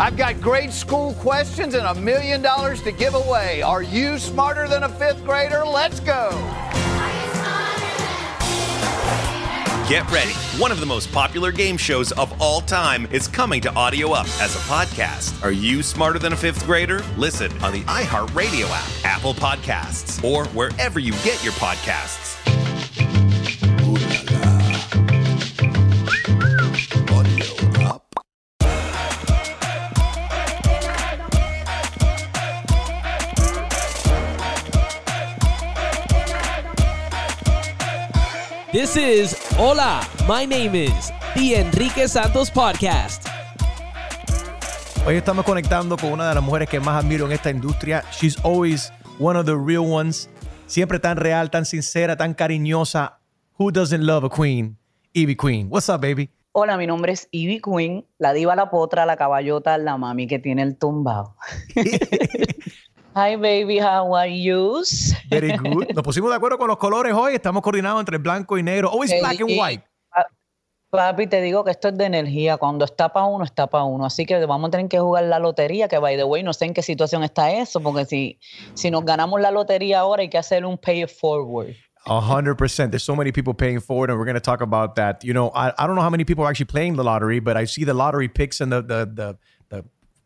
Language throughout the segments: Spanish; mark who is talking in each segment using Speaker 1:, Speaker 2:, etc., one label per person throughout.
Speaker 1: I've got grade school questions and a million dollars to give away. Are you smarter than a fifth grader? Let's go.
Speaker 2: Get ready. One of the most popular game shows of all time is coming to Audio Up as a podcast. Are you smarter than a fifth grader? Listen on the iHeartRadio app, Apple Podcasts, or wherever you get your podcasts.
Speaker 3: This is Hola, my name is The Enrique Santos Podcast.
Speaker 4: Hoy estamos conectando con una de las mujeres que más admiro en esta industria. She's always one of the real ones. Siempre tan real, tan sincera, tan cariñosa. Who doesn't love a queen? Evie Queen. What's up, baby?
Speaker 5: Hola, mi nombre es Ivy Queen, la diva, la potra, la caballota, la mami que tiene el tumbao. Hi, baby, how are you?
Speaker 4: Very good. Nos pusimos de acuerdo con los colores hoy. Estamos coordinados entre blanco y negro. Always black and white.
Speaker 5: Papi, te digo que esto es de energía. Cuando está para uno, está para uno. Así que vamos a tener que jugar la lotería, que by the way, no sé en qué situación está eso, porque si, si nos ganamos la lotería ahora hay que hacer un pay it forward.
Speaker 4: A hundred percent. There's so many people paying forward, and we're going to talk about that. You know, I, I don't know how many people are actually playing the lottery, but I see the lottery picks and the the, the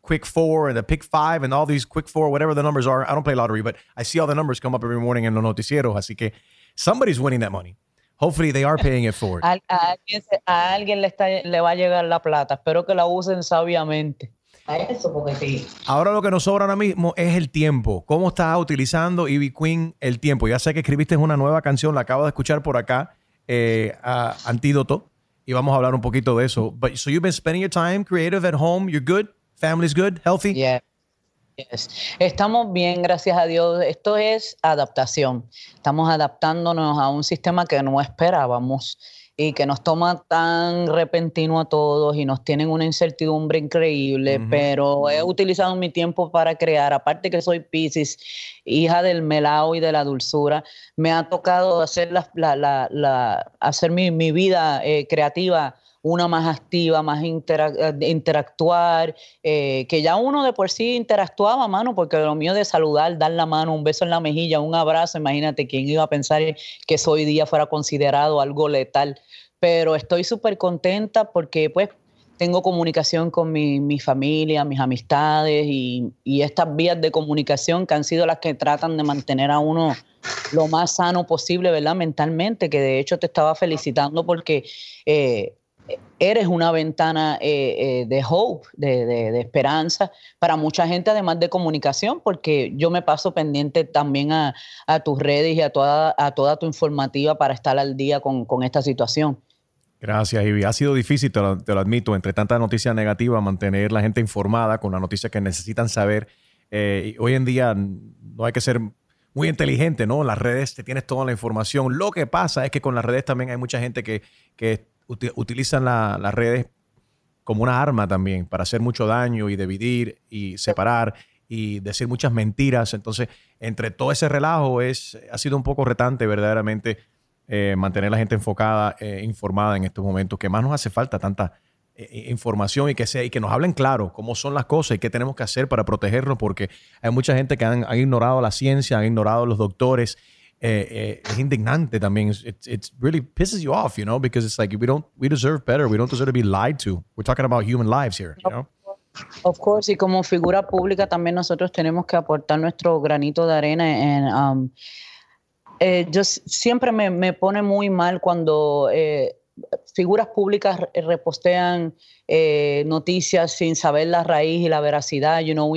Speaker 4: quick four and the pick five and all these quick four, whatever the numbers are. I don't play lottery, but I see all the numbers come up every morning in los noticieros. Así que somebody's winning that money. Hopefully they are paying it forward.
Speaker 5: A, a alguien, se- a alguien le, está, le va a llegar la plata. Espero que la usen sabiamente. A eso, porque sí.
Speaker 4: Ahora lo que nos sobra ahora mismo es el tiempo. ¿Cómo está utilizando Ivy Queen el tiempo? Ya sé que escribiste una nueva canción, la acabo de escuchar por acá, eh, a Antídoto, y vamos a hablar un poquito de eso. But so you've been spending your time creative at home. You're good. Family's good. Healthy.
Speaker 5: Yeah. Yes. Estamos bien, gracias a Dios. Esto es adaptación. Estamos adaptándonos a un sistema que no esperábamos y que nos toma tan repentino a todos y nos tienen una incertidumbre increíble, pero he utilizado mi tiempo para crear, aparte que soy Pisces, hija del melao y de la dulzura, me ha tocado hacer, la, la- la- la- hacer mi, mi vida eh, creativa una más activa, más eh, interactuar, eh, que ya uno de por sí interactuaba, mano, porque lo mío de saludar, dar la mano, un beso en la mejilla, un abrazo, imagínate quién iba a pensar que eso hoy día fuera considerado algo letal. Pero estoy súper contenta porque pues tengo comunicación con mi, mi familia, mis amistades y, y estas vías de comunicación que han sido las que tratan de mantener a uno lo más sano posible, ¿verdad? Mentalmente, que de hecho te estaba felicitando porque eh, eres una ventana eh, eh, de hope, de, esperanza para mucha gente, además de comunicación, porque yo me paso pendiente también a, tus redes y a toda, tu informativa para estar al día con, esta situación.
Speaker 4: Gracias, Ivy. Ha sido difícil, te lo, admito, entre tanta noticia negativa, mantener la gente informada con las noticias que necesitan saber. Eh, hoy en día no hay que ser muy inteligente, ¿no? Las redes te tienes toda la información. Lo que pasa es que con las redes también hay mucha gente que, que uti- utilizan la- las redes como una arma también para hacer mucho daño y dividir y separar y decir muchas mentiras. Entonces, entre todo ese relajo es, ha sido un poco retante verdaderamente eh, mantener la gente enfocada, eh, informada en estos momentos, que más nos hace falta tanta eh, información y que, sea, y que nos hablen claro cómo son las cosas y qué tenemos que hacer para protegernos, porque hay mucha gente que han, han ignorado la ciencia, han ignorado los doctores. Eh, eh, es indignante también. It's, it's really pisses you off, you know, because it's like we don't, we deserve better. We don't deserve to be lied to. We're talking about human lives here, you know.
Speaker 5: Of course, y como figura pública también nosotros tenemos que aportar nuestro granito de arena en... um, eh, yo siempre me, me pone muy mal cuando eh, figuras públicas re- repostean eh, noticias sin saber la raíz y la veracidad. You know,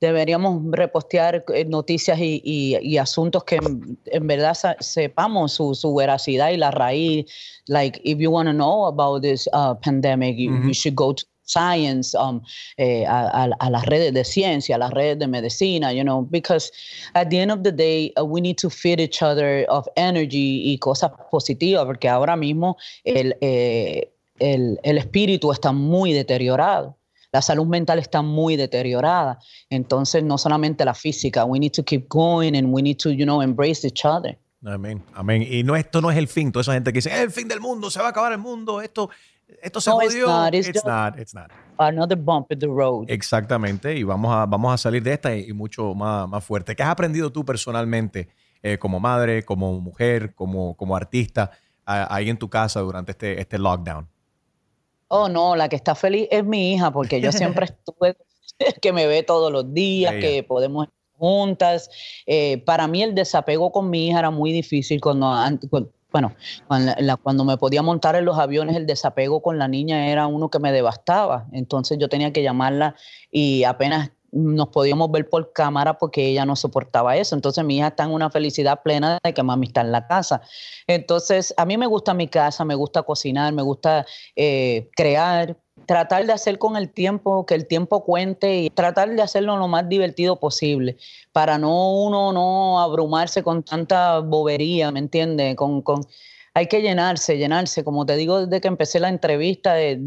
Speaker 5: deberíamos repostear eh, noticias y, y- y asuntos que en, en verdad sepamos su, su veracidad y la raíz. Like, if you want to know about this uh, pandemic, you, you should go to science, um, eh, a, a- a las redes de ciencia, a las redes de medicina, you know, because at the end of the day, uh, we need to feed each other of energy y cosas positivas, porque ahora mismo el, eh, el, el espíritu está muy deteriorado. La salud mental está muy deteriorada. Entonces, no solamente la física, we need to keep going and we need to, you know, embrace each other.
Speaker 4: Amén, amén. Y no, esto no es el fin. Toda esa gente que dice, es el fin del mundo, se va a acabar el mundo, esto. esto se
Speaker 5: No, it's
Speaker 4: jodió.
Speaker 5: not. It's
Speaker 4: It's not, it's not.
Speaker 5: Another bump in the road.
Speaker 4: Exactamente, y vamos a, vamos a salir de esta y, y mucho más, más fuerte. ¿Qué has aprendido tú personalmente eh, como madre, como mujer, como, como artista ahí en tu casa durante este, este lockdown?
Speaker 5: Oh, no, la que está feliz es mi hija, porque yo siempre estuve, que me ve todos los días, que podemos estar juntas. Eh, para mí el desapego con mi hija era muy difícil cuando, an- cu- bueno, cuando, la- cuando me podía montar en los aviones, el desapego con la niña era uno que me devastaba. Entonces yo tenía que llamarla y apenas nos podíamos ver por cámara porque ella no soportaba eso. Entonces mi hija está en una felicidad plena de que mami está en la casa. Entonces a mí me gusta mi casa, me gusta cocinar, me gusta eh, crear, tratar de hacer con el tiempo, que el tiempo cuente y tratar de hacerlo lo más divertido posible para no uno no abrumarse con tanta bobería, ¿me entiendes? Hay que llenarse, llenarse. Como te digo desde que empecé la entrevista, de,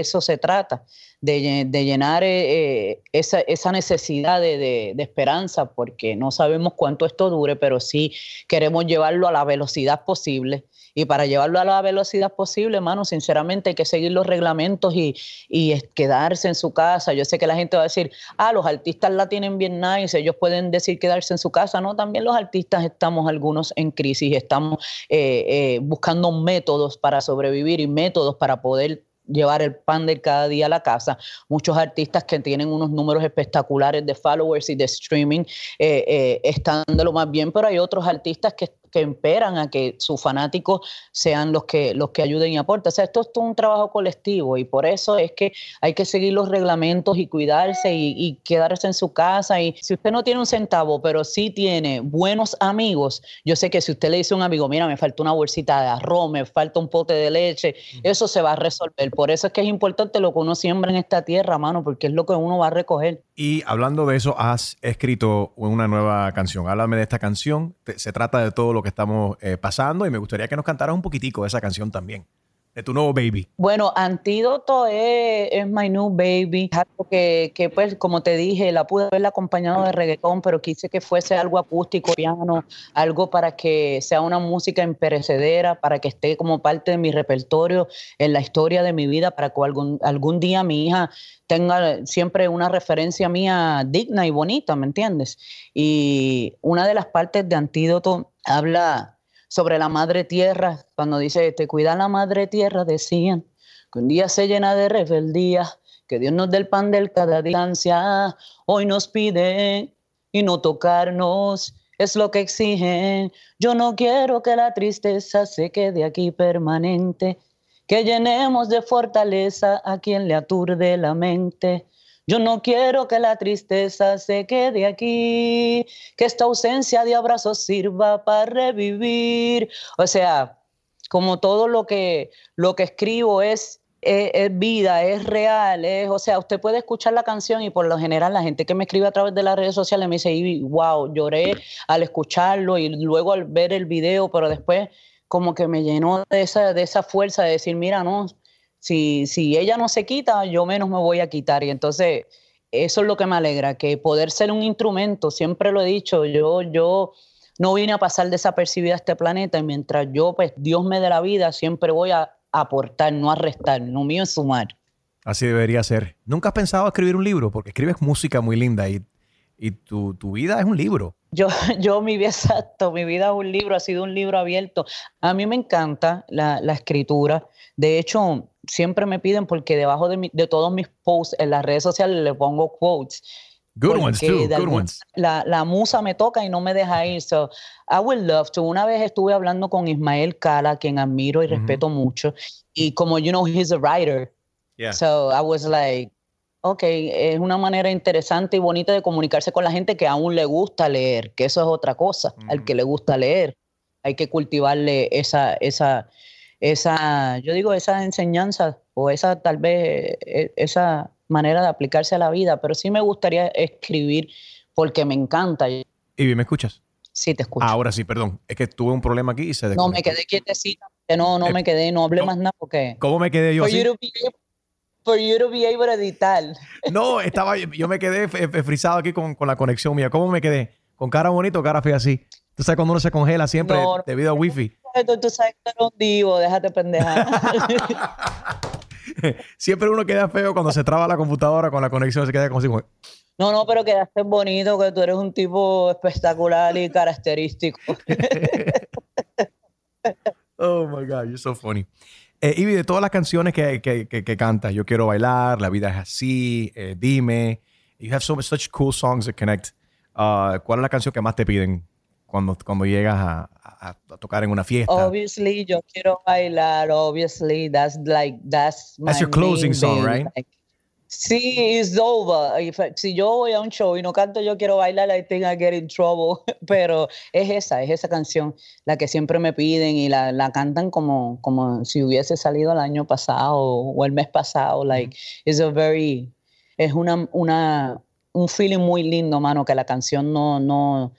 Speaker 5: eso se trata, de, lle- de llenar eh, eh, esa, esa necesidad de esperanza, porque no sabemos cuánto esto dure, pero sí queremos llevarlo a la velocidad posible. Y para llevarlo a la velocidad posible, hermano, sinceramente hay que seguir los reglamentos y, y quedarse en su casa. Yo sé que la gente va a decir, ah, los artistas la tienen bien nice, ellos pueden decir quedarse en su casa. No, también los artistas estamos algunos en crisis, estamos eh, eh, buscando métodos para sobrevivir y métodos para poder llevar el pan de cada día a la casa. Muchos artistas que tienen unos números espectaculares de followers y de streaming eh, eh, están de lo más bien, pero hay otros artistas que, que esperan a que sus fanáticos sean los que, los que ayuden y aporten. O sea, esto es todo un trabajo colectivo y por eso es que hay que seguir los reglamentos y cuidarse y, y quedarse en su casa. Y si usted no tiene un centavo, pero sí tiene buenos amigos, yo sé que si usted le dice a un amigo, mira, me falta una bolsita de arroz, me falta un pote de leche, eso se va a resolver. Por eso es que es importante lo que uno siembra en esta tierra, mano, porque es lo que uno va a recoger.
Speaker 4: Y hablando de eso, has escrito una nueva canción. Háblame de esta canción. Se trata de todo lo que estamos eh, pasando y me gustaría que nos cantaras un poquitico de esa canción también. De tu nuevo baby.
Speaker 5: Bueno, Antídoto es, es My New Baby, algo que, que, pues como te dije, la pude haberla acompañado de reggaetón, pero quise que fuese algo acústico, piano, algo para que sea una música imperecedera, para que esté como parte de mi repertorio en la historia de mi vida, para que algún, algún día mi hija tenga siempre una referencia mía digna y bonita, ¿me entiendes? Y una de las partes de Antídoto habla sobre la madre tierra, cuando dice, te cuida la madre tierra, decían, que un día se llena de rebeldía, que Dios nos dé el pan del cada distancia, hoy nos piden y no tocarnos, es lo que exigen. Yo no quiero que la tristeza se quede aquí permanente, que llenemos de fortaleza a quien le aturde la mente. Yo no quiero que la tristeza se quede aquí, que esta ausencia de abrazos sirva para revivir. O sea, como todo lo que, lo que escribo es, es, es vida, es real, es, o sea, usted puede escuchar la canción y por lo general la gente que me escribe a través de las redes sociales me dice, "Y, wow, lloré al escucharlo y luego al ver el video, pero después como que me llenó de esa, de esa fuerza de decir, mira, no, si, si ella no se quita, yo menos me voy a quitar. Y entonces, eso es lo que me alegra, que poder ser un instrumento, siempre lo he dicho, yo, yo no vine a pasar desapercibida a este planeta y mientras yo, pues Dios me dé la vida, siempre voy a aportar, no a restar, lo mío es sumar.
Speaker 4: Así debería ser. ¿Nunca has pensado escribir un libro? Porque escribes música muy linda y, y tu, tu vida es un libro.
Speaker 5: Yo, yo, mi vida, exacto, mi vida es un libro, ha sido un libro abierto. A mí me encanta la, la escritura. De hecho, siempre me piden porque debajo de, mi, de, todos mis posts en las redes sociales le pongo quotes.
Speaker 4: Good ones, too. Good ones.
Speaker 5: La, la, musa me toca y no me deja ir. So, I would love to. Una vez estuve hablando con Ismael Cala, quien admiro y uh -huh. respeto mucho. Y como, you know, he's a writer.
Speaker 4: Yeah.
Speaker 5: So I was like, ok, es una manera interesante y bonita de comunicarse con la gente que aún le gusta leer, que eso es otra cosa, al que le gusta leer. Hay que cultivarle esa, esa, esa, yo digo, esa enseñanza o esa tal vez, esa manera de aplicarse a la vida, pero sí me gustaría escribir porque me encanta.
Speaker 4: ¿Y me escuchas?
Speaker 5: Sí, te escucho.
Speaker 4: Ahora sí, perdón. Es que tuve un problema aquí y se
Speaker 5: desconectó. No, me quedé quietecita. No, no eh, me quedé, no hablé
Speaker 4: no,
Speaker 5: más nada porque...
Speaker 4: ¿Cómo me quedé yo así?
Speaker 5: You to be able, for you to be able to editar.
Speaker 4: No, estaba, yo me quedé frisado aquí con, con, la conexión mía. ¿Cómo me quedé? ¿Con cara bonito o cara fea así? Tú sabes cuando uno se congela siempre no, debido a wifi.
Speaker 5: Tú, tú sabes que eres un divo, déjate pendejar.
Speaker 4: Siempre uno queda feo cuando se traba la computadora con la conexión, se queda como si...
Speaker 5: No, no, pero quedaste bonito, que tú eres un tipo espectacular y característico.
Speaker 4: oh my God, you're so funny. Eh, Ivy, de todas las canciones que, que, que, cantas, Yo Quiero Bailar, La Vida es Así, eh, Dime, you have so such cool songs that connect. Uh, ¿Cuál es la canción que más te piden cuando, cuando llegas a, a, tocar en una fiesta?
Speaker 5: Obviously, Yo Quiero Bailar, obviously, that's like, that's
Speaker 4: my That's your closing song, right?
Speaker 5: Sí, it's over. Si yo voy a un show y no canto Yo Quiero Bailar, I think I get in trouble. Pero es esa, es esa canción la que siempre me piden y la, la cantan como, como si hubiese salido el año pasado o el mes pasado. Like, it's a very, es una, una, un feeling muy lindo, mano, que la canción no, no,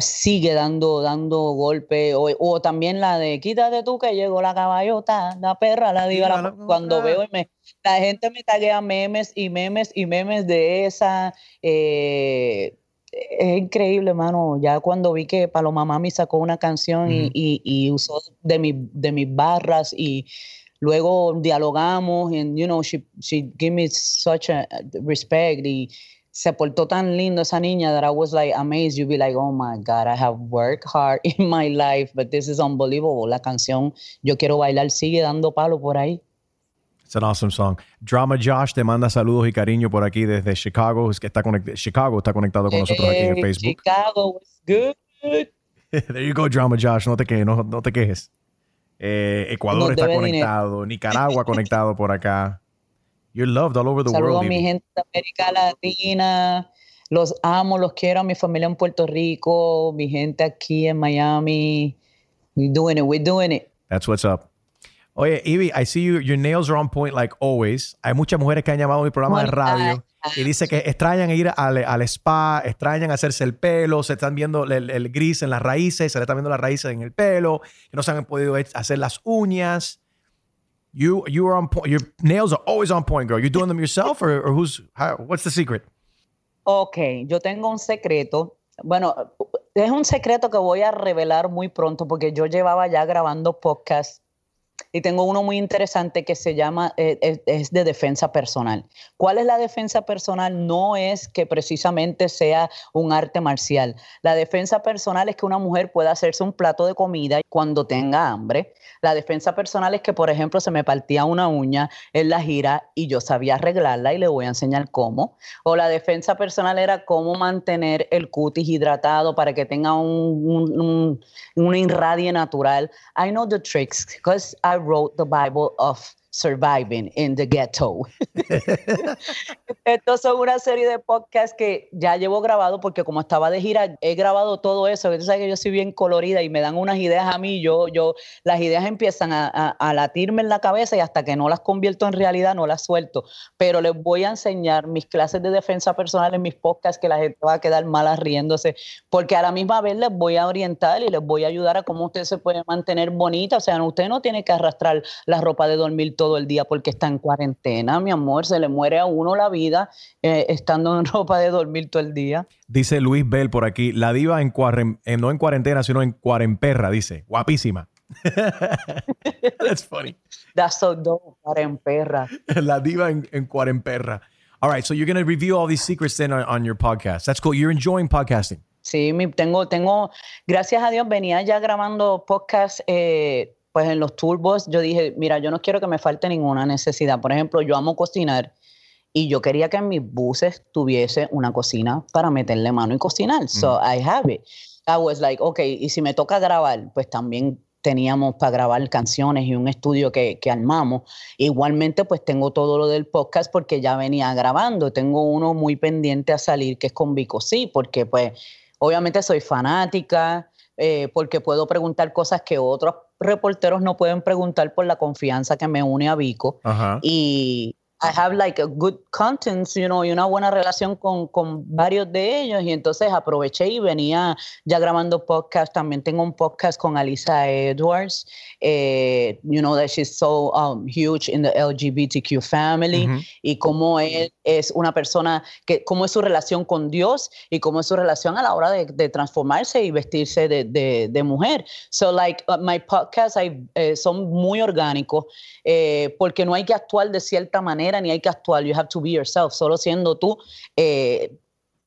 Speaker 5: sigue dando, dando golpe. O, también la de quítate tú que llegó la caballota, la perra, la diva. cuando veo y me, la gente me taguea memes y memes y memes de esa. Eh, es increíble, mano. Ya cuando vi que Paloma Mami sacó una canción y, y, usó de, mi, de mis barras y luego dialogamos and you know she she gave me such a respect y se portó tan lindo esa niña that I was like amazed. You'd be like, oh my God, I have worked hard in my life, but this is unbelievable. La canción Yo Quiero Bailar sigue dando palo por ahí.
Speaker 4: It's an awesome song. Drama Josh te manda saludos y cariño por aquí desde Chicago. Es que está conectado, Chicago está conectado con nosotros aquí en Facebook.
Speaker 5: Chicago was good.
Speaker 4: There you go, Drama Josh. No te quejes. No, no te quejes. Eh, Ecuador está conectado. Nicaragua conectado por acá. You're loved all over the
Speaker 5: Saludo
Speaker 4: world.
Speaker 5: a mi gente de América Latina. Los amo, los quiero a mi familia en Puerto Rico, mi gente aquí en Miami. We're doing it, we're doing it.
Speaker 4: That's what's up. Oye, Ivy, I see you, your nails are on point like always. Hay muchas mujeres que han llamado a mi programa de radio y dice que extrañan ir al, al, spa, extrañan hacerse el pelo, se están viendo el, el, gris en las raíces, se le están viendo las raíces en el pelo, que no se han podido hacer las uñas. You you are on point. Your nails are always on point, girl. You doing them yourself, or, or who's? How, what's the secret?
Speaker 5: Ok, yo tengo un secreto. Bueno, es un secreto que voy a revelar muy pronto porque yo llevaba ya grabando podcast y tengo uno muy interesante que se llama, eh, es, de defensa personal. ¿Cuál es la defensa personal? No es que precisamente sea un arte marcial. La defensa personal es que una mujer pueda hacerse un plato de comida cuando tenga hambre. La defensa personal es que, por ejemplo, se me partía una uña en la gira y yo sabía arreglarla y le voy a enseñar cómo. O la defensa personal era cómo mantener el cutis hidratado para que tenga un, un, un, una irradie natural. I know the tricks because I wrote the Bible of Surviving in the Ghetto. Estos son una serie de podcasts que ya llevo grabado porque como estaba de gira, he grabado todo eso. Tú sabes que yo soy bien colorida y me dan unas ideas a mí. Yo, yo, las ideas empiezan a, a, latirme en la cabeza y hasta que no las convierto en realidad no las suelto. Pero les voy a enseñar mis clases de defensa personal en mis podcasts que la gente va a quedar mala riéndose porque a la misma vez les voy a orientar y les voy a ayudar a cómo usted se puede mantener bonita. O sea, usted no tiene que arrastrar la ropa de dormir todo el día porque está en cuarentena, mi amor, se le muere a uno la vida eh, estando en ropa de dormir todo el día.
Speaker 4: Dice Luis Bell por aquí, la diva en, eh, no en cuarentena, sino en cuaremperra, dice, guapísima. That's funny.
Speaker 5: That's so dope, cuaremperra.
Speaker 4: la diva en, en cuaremperra. All right, so you're going to review all these secrets then on, your podcast. That's cool. You're enjoying podcasting.
Speaker 5: Sí, tengo, tengo, gracias a Dios, venía ya grabando podcast eh, pues en los turbos yo dije, mira, yo no quiero que me falte ninguna necesidad. Por ejemplo, yo amo cocinar y yo quería que en mis buses tuviese una cocina para meterle mano y cocinar. So I have it. I was like, ok, y si me toca grabar, pues también teníamos para grabar canciones y un estudio que, que, armamos. Igualmente, pues tengo todo lo del podcast porque ya venía grabando. Tengo uno muy pendiente a salir que es con Vico, sí, porque pues obviamente soy fanática, eh, porque puedo preguntar cosas que otros reporteros no pueden preguntar por la confianza que me une a Vico. Y I have like a good contents, you know, y una buena relación con, con varios de ellos. Y entonces aproveché y venía ya grabando podcast. También tengo un podcast con Alisa Edwards. Eh, you know that she's so um, huge in the LGBTQ family. Y cómo él es una persona, que cómo es su relación con Dios y cómo es su relación a la hora de, de transformarse y vestirse de, de, de, mujer. So like uh, my podcast I, eh, son muy orgánicos eh, porque no hay que actuar de cierta manera ni hay que actuar. You have to be yourself. Solo siendo tú eh,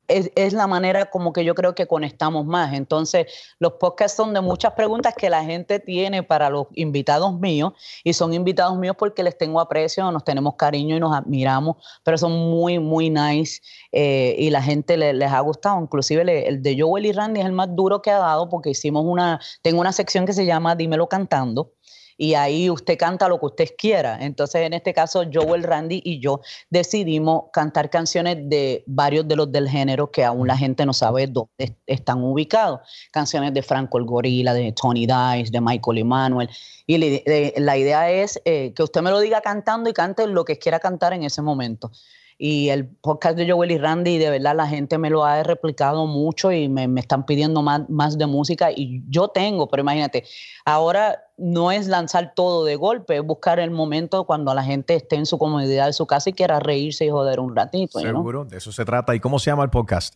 Speaker 5: es, es, la manera como que yo creo que conectamos más. Entonces, los podcasts son de muchas preguntas que la gente tiene para los invitados míos y son invitados míos porque les tengo aprecio, nos tenemos cariño y nos admiramos, pero son muy, muy nice eh, y la gente le, les ha gustado. Inclusive el, el de Joel y Randy es el más duro que ha dado porque hicimos una, tengo una sección que se llama Dímelo Cantando y ahí usted canta lo que usted quiera. Entonces, en este caso, Joel, Randy y yo decidimos cantar canciones de varios de los del género que aún la gente no sabe dónde están ubicados. Canciones de Franco el Gorila, de Tony Dice, de Michael Emanuel. Y la idea es eh, que usted me lo diga cantando y cante lo que quiera cantar en ese momento y el podcast de Joel y Randy, de verdad la gente me lo ha replicado mucho y me, me, están pidiendo más, más de música y yo tengo, pero imagínate, ahora no es lanzar todo de golpe, es buscar el momento cuando la gente esté en su comodidad de su casa y quiera reírse y joder un ratito.
Speaker 4: Seguro, de eso se trata. ¿Y cómo se llama el podcast?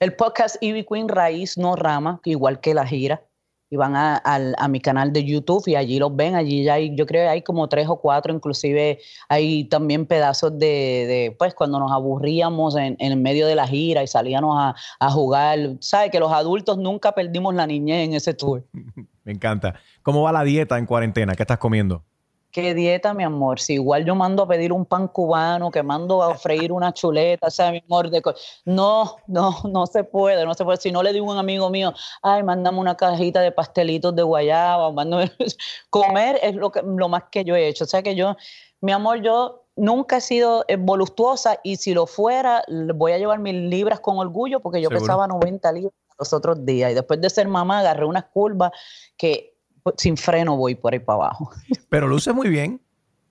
Speaker 5: El podcast Ivy Queen Raíz No Rama, igual que la gira y van a, a, mi canal de YouTube y allí los ven, allí ya hay, yo creo que hay como tres o cuatro, inclusive hay también pedazos de, de pues cuando nos aburríamos en, en, medio de la gira y salíamos a, a jugar, ¿sabes? Que los adultos nunca perdimos la niñez en ese tour.
Speaker 4: Me encanta. ¿Cómo va la dieta en cuarentena? ¿Qué estás comiendo?
Speaker 5: ¿Qué dieta, mi amor? Si igual yo mando a pedir un pan cubano, que mando a freír una chuleta, o sea, mi amor, de no, no, no se puede, no se puede. Si no le digo a un amigo mío, ay, mándame una cajita de pastelitos de guayaba, mándame... comer es lo, que, lo más que yo he hecho. O sea que yo, mi amor, yo nunca he sido eh, voluptuosa y si lo fuera, voy a llevar mis libras con orgullo porque yo pesaba 90 libras los otros días y después de ser mamá agarré unas curvas que sin freno voy por ahí para abajo.
Speaker 4: Pero luce muy bien.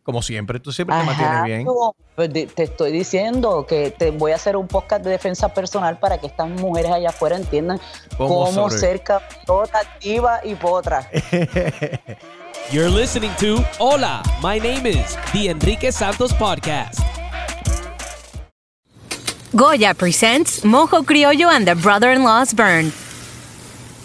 Speaker 4: Como siempre, tú siempre te mantienes bien.
Speaker 5: Pues te estoy diciendo que te voy a hacer un podcast de defensa personal para que estas mujeres allá afuera entiendan cómo, ser activa y potra.
Speaker 3: You're listening to Hola, my name is The Enrique Santos Podcast.
Speaker 6: Goya presents Mojo Criollo and the Brother-in-Law's Burn.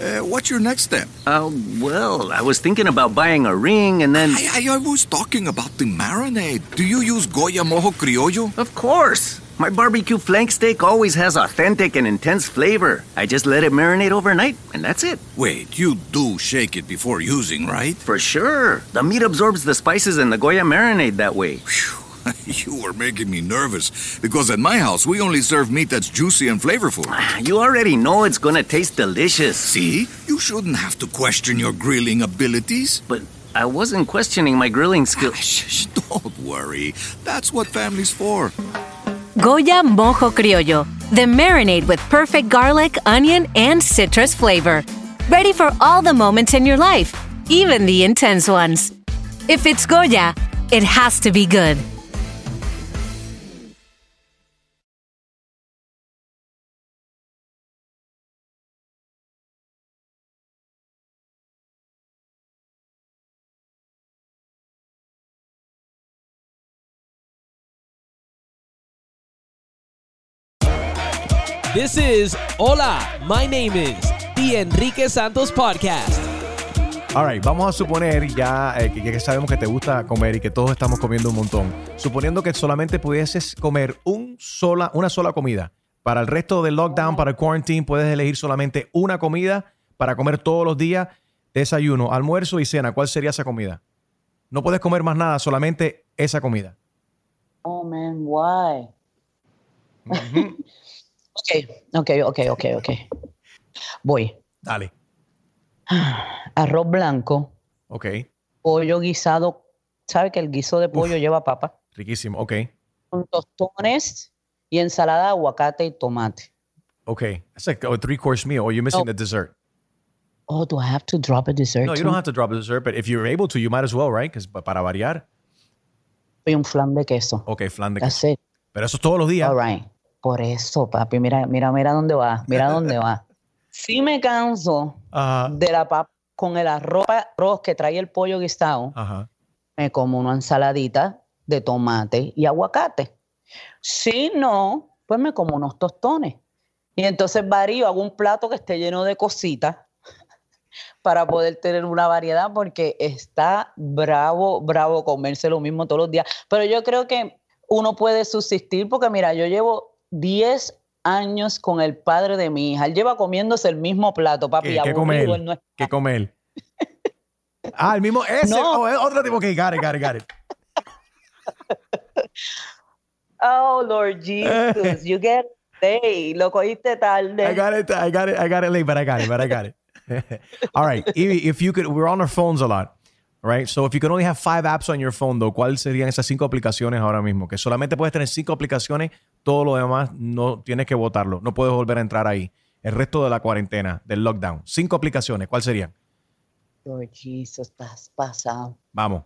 Speaker 7: Uh, what's your next step?
Speaker 8: Uh, well, I was thinking about buying a ring and then.
Speaker 7: I, I, I was talking about the marinade. Do you use Goya Mojo Criollo?
Speaker 8: Of course. My barbecue flank steak always has authentic and intense flavor. I just let it marinate overnight, and that's it.
Speaker 7: Wait, you do shake it before using, right?
Speaker 8: For sure. The meat absorbs the spices in the Goya marinade that way.
Speaker 7: Whew. you are making me nervous because at my house we only serve meat that's juicy and flavorful.
Speaker 8: You already know it's gonna taste delicious.
Speaker 7: See? You shouldn't have to question your grilling abilities.
Speaker 8: But I wasn't questioning my grilling skills.
Speaker 7: Ah, shh, don't worry. That's what family's for.
Speaker 6: Goya Mojo Criollo, the marinade with perfect garlic, onion, and citrus flavor. Ready for all the moments in your life, even the intense ones. If it's Goya, it has to be good.
Speaker 3: This is Hola, my name is The Enrique Santos Podcast.
Speaker 4: Alright, vamos a suponer ya eh, que, que, sabemos que te gusta comer y que todos estamos comiendo un montón. Suponiendo que solamente pudieses comer un sola, una sola comida. Para el resto del lockdown, para el quarantine, puedes elegir solamente una comida para comer todos los días. Desayuno, almuerzo y cena. ¿Cuál sería esa comida? No puedes comer más nada, solamente esa comida.
Speaker 5: Oh, man, why? Mm -hmm. Ok, ok, ok, ok, ok. Voy.
Speaker 4: Dale.
Speaker 5: Arroz blanco.
Speaker 4: Ok.
Speaker 5: Pollo guisado. ¿Sabe que el guiso de pollo Uf, lleva papa?
Speaker 4: Riquísimo, ok.
Speaker 5: Con tostones y ensalada de aguacate y tomate.
Speaker 4: Okay. It's like a three course meal, or you're missing the dessert.
Speaker 5: Oh, do I have to drop a dessert?
Speaker 4: No, you
Speaker 5: too?
Speaker 4: don't have to drop a dessert, but if you're able to, you might as well, right? Because para variar.
Speaker 5: y un flan de queso.
Speaker 4: Ok, flan de
Speaker 5: That's
Speaker 4: queso.
Speaker 5: it.
Speaker 4: Pero eso es todos los días.
Speaker 5: All right. Por eso, papi, mira, mira, mira dónde va, mira dónde va. Si me canso
Speaker 4: Ajá.
Speaker 5: de la papa con el arroz, arroz que trae el pollo guisado,
Speaker 4: Ajá.
Speaker 5: me como una ensaladita de tomate y aguacate. Si no, pues me como unos tostones. Y entonces varío, hago un plato que esté lleno de cositas para poder tener una variedad porque está bravo, bravo comerse lo mismo todos los días. Pero yo creo que uno puede subsistir porque mira, yo llevo 10 años con el padre de mi hija. Él lleva comiéndose el mismo plato, papi.
Speaker 4: ¿Qué, qué come
Speaker 5: aburrido,
Speaker 4: él?
Speaker 5: él no es-
Speaker 4: ¿Qué come él? Ah, el mismo. Ese.
Speaker 5: No.
Speaker 4: Oh, es otro tipo. Ok, got it, got it, got it.
Speaker 5: Oh, Lord Jesus, you get hey, lo cogiste tarde.
Speaker 4: I got it. I got it. I got it late, but I got it. But I got it. all right. Evie, if you could, we're on our phones a lot, right? So if you could only have five apps on your phone, though, ¿cuáles serían esas cinco aplicaciones ahora mismo? Que solamente puedes tener cinco aplicaciones, todo lo demás no tienes que votarlo. No puedes volver a entrar ahí. El resto de la cuarentena, del lockdown. Cinco aplicaciones, ¿cuáles serían?
Speaker 5: Lord Jesus, estás pasado.
Speaker 4: Vamos,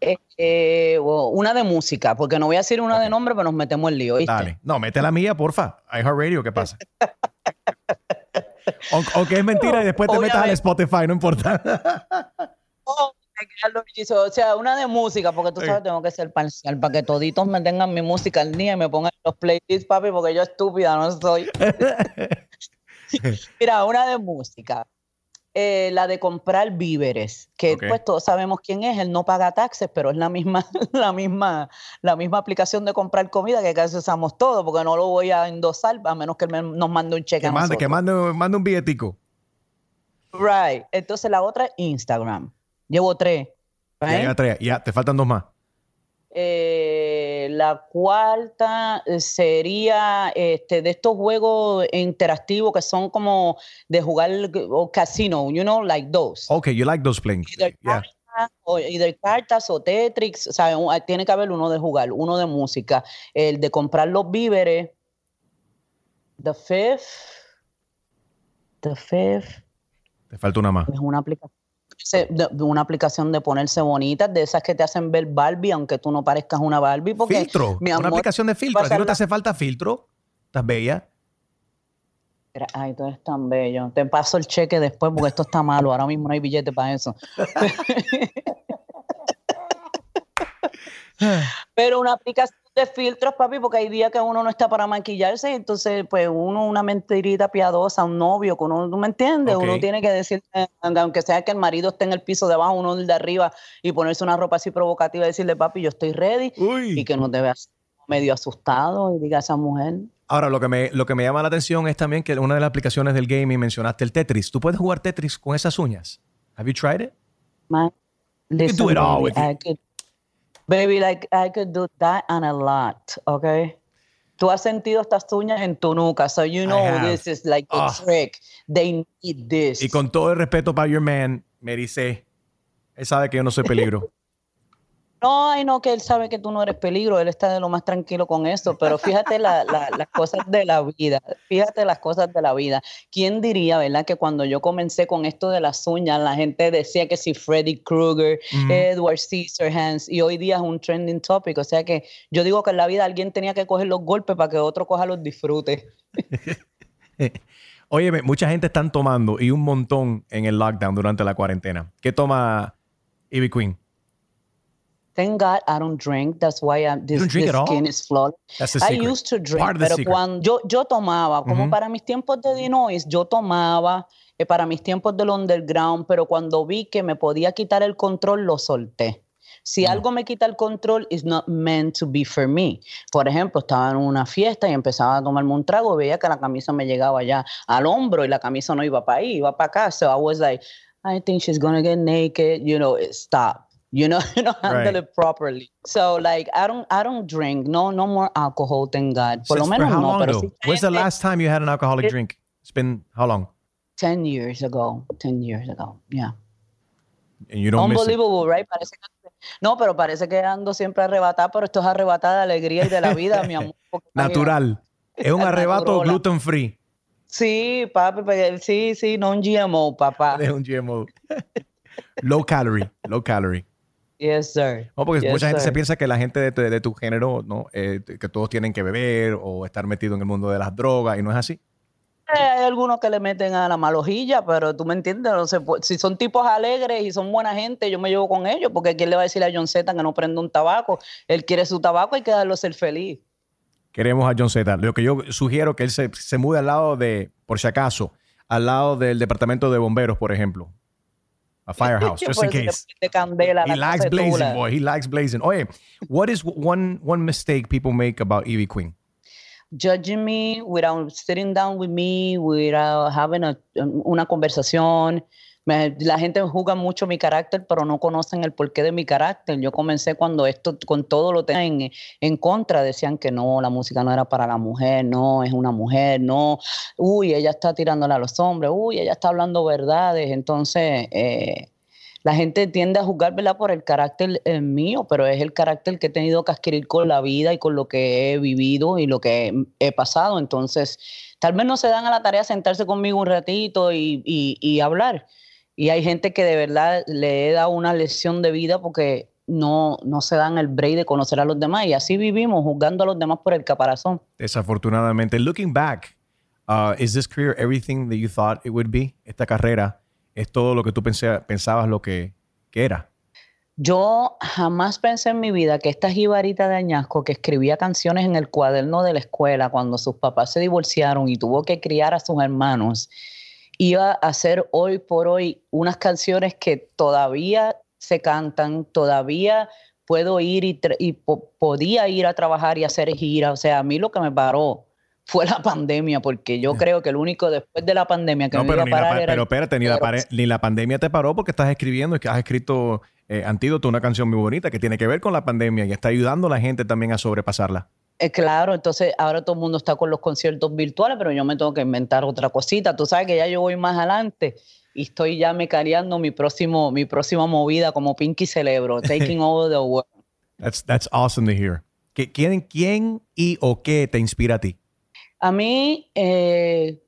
Speaker 5: Eh, eh, well, una de música, porque no voy a decir una de nombre, pero nos metemos en lío. ¿viste?
Speaker 4: dale. No, mete la mía, porfa. iHeartRadio, ¿qué pasa? O, o que es mentira y después te metas al. Spotify, no importa.
Speaker 5: Oh, my God, Lord Jesus. O sea, una de música, porque tú sabes, tengo que ser parcial para que toditos me tengan mi música al día y me pongan los playlists, papi, porque yo estúpida no soy. Mira, una de música. Eh, la de comprar víveres, que pues todos sabemos quién es, él no paga taxes, pero es la misma, la misma, la misma aplicación de comprar comida que casi usamos todos, porque no lo voy a endosar a menos que él me- nos mande un cheque
Speaker 4: que
Speaker 5: a
Speaker 4: mande, que mande, mande un billetico.
Speaker 5: Right. Entonces la otra es Instagram. Llevo tres.
Speaker 4: Ya,
Speaker 5: right?
Speaker 4: ya, tres. Ya, te faltan dos más.
Speaker 5: Eh, la cuarta sería este, de estos juegos interactivos que son como de jugar o casino, you know, like those.
Speaker 4: Okay, you like those playing.
Speaker 5: Either
Speaker 4: Yeah.
Speaker 5: cartas o, either cartas o Tetris, o sea, un- tiene que haber uno de jugar, uno de música, el de comprar los víveres. The Fifth. The Fifth
Speaker 4: Te falta una más.
Speaker 5: es una aplicación. De- de una aplicación de ponerse bonitas, de esas que te hacen ver Barbie, aunque tú no parezcas una Barbie. Porque,
Speaker 4: Filtro.
Speaker 5: mi
Speaker 4: una aplicación de filtro. ¿A ti no te hace falta filtro? ¿Estás bella?
Speaker 5: Ay, tú eres tan bello. Te paso el cheque después porque esto está malo. Ahora mismo no hay billete para eso. Pero una aplicación de filtros, papi, porque hay días que uno no está para maquillarse, y entonces, pues, uno, una mentirita piadosa, un novio, que uno, ¿tú me entiendes?
Speaker 4: Ok.
Speaker 5: Uno tiene que decir, aunque sea que el marido esté en el piso de abajo, uno el de arriba, y ponerse una ropa así provocativa y decirle, papi, yo estoy ready,
Speaker 4: Uy.
Speaker 5: y que no te veas medio asustado y diga a esa mujer.
Speaker 4: Ahora, lo que, me, lo que me llama la atención es también que una de las aplicaciones del gaming mencionaste el Tetris. ¿Tú puedes jugar Tetris con esas uñas? Have you tried it?
Speaker 5: Man,
Speaker 4: can do it all with
Speaker 5: baby, like I could do that and a lot, okay? Tú has sentido estas uñas en tu nuca, so you know this is like the
Speaker 4: Ah.
Speaker 5: trick. They need this.
Speaker 4: Y con todo el respeto para your man, me dice, él sabe que yo no soy peligro.
Speaker 5: No, ay, no, que él sabe que tú no eres peligro, él está de lo más tranquilo con eso, pero fíjate la- la- las cosas de la vida, fíjate las cosas de la vida. ¿Quién diría, verdad, que cuando yo comencé con esto de las uñas, la gente decía que si Freddy Krueger,
Speaker 4: Ujú.
Speaker 5: Edward Scissorhands, y hoy día es un trending topic, o sea que yo digo que en la vida alguien tenía que coger los golpes para que otro coja los disfrutes.
Speaker 4: Óyeme, mucha gente están tomando y un montón en el lockdown durante la cuarentena. ¿Qué toma Ivy Queen?
Speaker 5: Thank God I don't drink. That's why I'm, this, skin is flawless.
Speaker 4: That's the
Speaker 5: I used to drink, pero
Speaker 4: secret.
Speaker 5: cuando yo, yo tomaba, como
Speaker 4: Ujú.
Speaker 5: para mis tiempos de Dinois, yo tomaba eh, para mis tiempos del underground, pero cuando vi que me podía quitar el control, lo solté. Si
Speaker 4: Mm.
Speaker 5: algo me quita el control, it's not meant to be for me. Por ejemplo, estaba en una fiesta y empezaba a tomarme un trago, veía que la camisa me llegaba ya al hombro y la camisa no iba para ahí, iba para acá. So I was like, I think she's gonna get naked. You know, it- stop. You know, you know, handle
Speaker 4: Right.
Speaker 5: it properly. So like, I don't, I don't drink. No, no more alcohol. Thank God. Por lo
Speaker 4: Since- for
Speaker 5: menos
Speaker 4: how
Speaker 5: no.
Speaker 4: long,
Speaker 5: Pero
Speaker 4: though?
Speaker 5: sí,
Speaker 4: When's the last time you had an alcoholic
Speaker 5: It-
Speaker 4: drink? It's been how long?
Speaker 5: Ten years ago. Ten years ago. Yeah.
Speaker 4: And you don't miss it.
Speaker 5: Unbelievable, right? Parece que, no, pero parece que ando siempre arrebatada, pero esto es arrebatada de alegría y de la vida, mi amor.
Speaker 4: Natural. Es un arrebato gluten free.
Speaker 5: Sí, papi, porque- sí, sí, non GMO, papá.
Speaker 4: Es un GMO. low calorie. Low calorie.
Speaker 5: Yes, sir.
Speaker 4: No, porque
Speaker 5: Yes,
Speaker 4: mucha gente se piensa que la gente de, tu- de tu género, ¿no? Eh, que todos tienen que beber o estar metido en el mundo de las drogas y no es así.
Speaker 5: Eh, Hay algunos que le meten a la malojilla, pero tú me entiendes, no se puede- si son tipos alegres y son buena gente, yo me llevo con ellos, porque ¿quién le va a decir a John Z que no prenda un tabaco? Él quiere su tabaco, hay que darlo ser feliz.
Speaker 4: Queremos a John Z. Lo que yo sugiero que él se, se mude al lado de, por si acaso, al lado del departamento de bomberos, por ejemplo. A firehouse, just in
Speaker 5: Por eso le
Speaker 4: case.
Speaker 5: pone candela a
Speaker 4: He likes blazing, boy. He likes blazing. Oye, what is one, one mistake people make about Evie Queen?
Speaker 5: judging me without sitting down with me, without having a- una conversación. La gente juzga mucho mi carácter, pero no conocen el porqué de mi carácter. Yo comencé cuando esto, con todo lo tenían en, en contra, decían que no, la música no era para la mujer, no, es una mujer, no, uy, ella está tirándole a los hombres, uy, ella está hablando verdades. Entonces, eh, la gente tiende a juzgar, ¿verdad? Por el carácter eh, mío, pero es el carácter que he tenido que adquirir con la vida y con lo que he vivido y lo que he, pasado. Entonces, tal vez no se dan a la tarea de sentarse conmigo un ratito y hablar. Y hay gente que de verdad le he dado una lección de vida porque no, no se dan el break de conocer a los demás. Y así vivimos, juzgando a los demás por el caparazón.
Speaker 4: Desafortunadamente, looking back, uh, is this career everything that you thought it would be? Esta carrera es todo lo que tú pensé- pensabas lo que, que era.
Speaker 5: Yo jamás pensé en mi vida que esta jibarita de añasco que escribía canciones en el cuaderno de la escuela cuando sus papás se divorciaron y tuvo que criar a sus hermanos, iba a hacer hoy por hoy unas canciones que todavía se cantan, todavía puedo ir y, tra- y po- podía ir a trabajar y hacer gira. O sea, a mí lo que me paró fue la pandemia, porque yo creo que el único después de la pandemia que
Speaker 4: No,
Speaker 5: me
Speaker 4: pero,
Speaker 5: iba a
Speaker 4: la,
Speaker 5: parar
Speaker 4: pa-
Speaker 5: era
Speaker 4: pero espérate, ni la, ni la pandemia te paró porque estás escribiendo y que has escrito eh, Antídoto, una canción muy bonita que tiene que ver con la pandemia y está ayudando a la gente también a sobrepasarla.
Speaker 5: Eh, claro, entonces ahora todo el mundo está con los conciertos virtuales, pero yo me tengo que inventar otra cosita. Tú sabes que ya yo voy más adelante y estoy ya mecareando mi próximo, mi próxima movida como Pinky Celebro, Taking Over the World.
Speaker 4: That's, that's awesome to hear. ¿Qui- ¿Quién, ¿Quién y o qué te inspira a ti?
Speaker 5: A mí eh,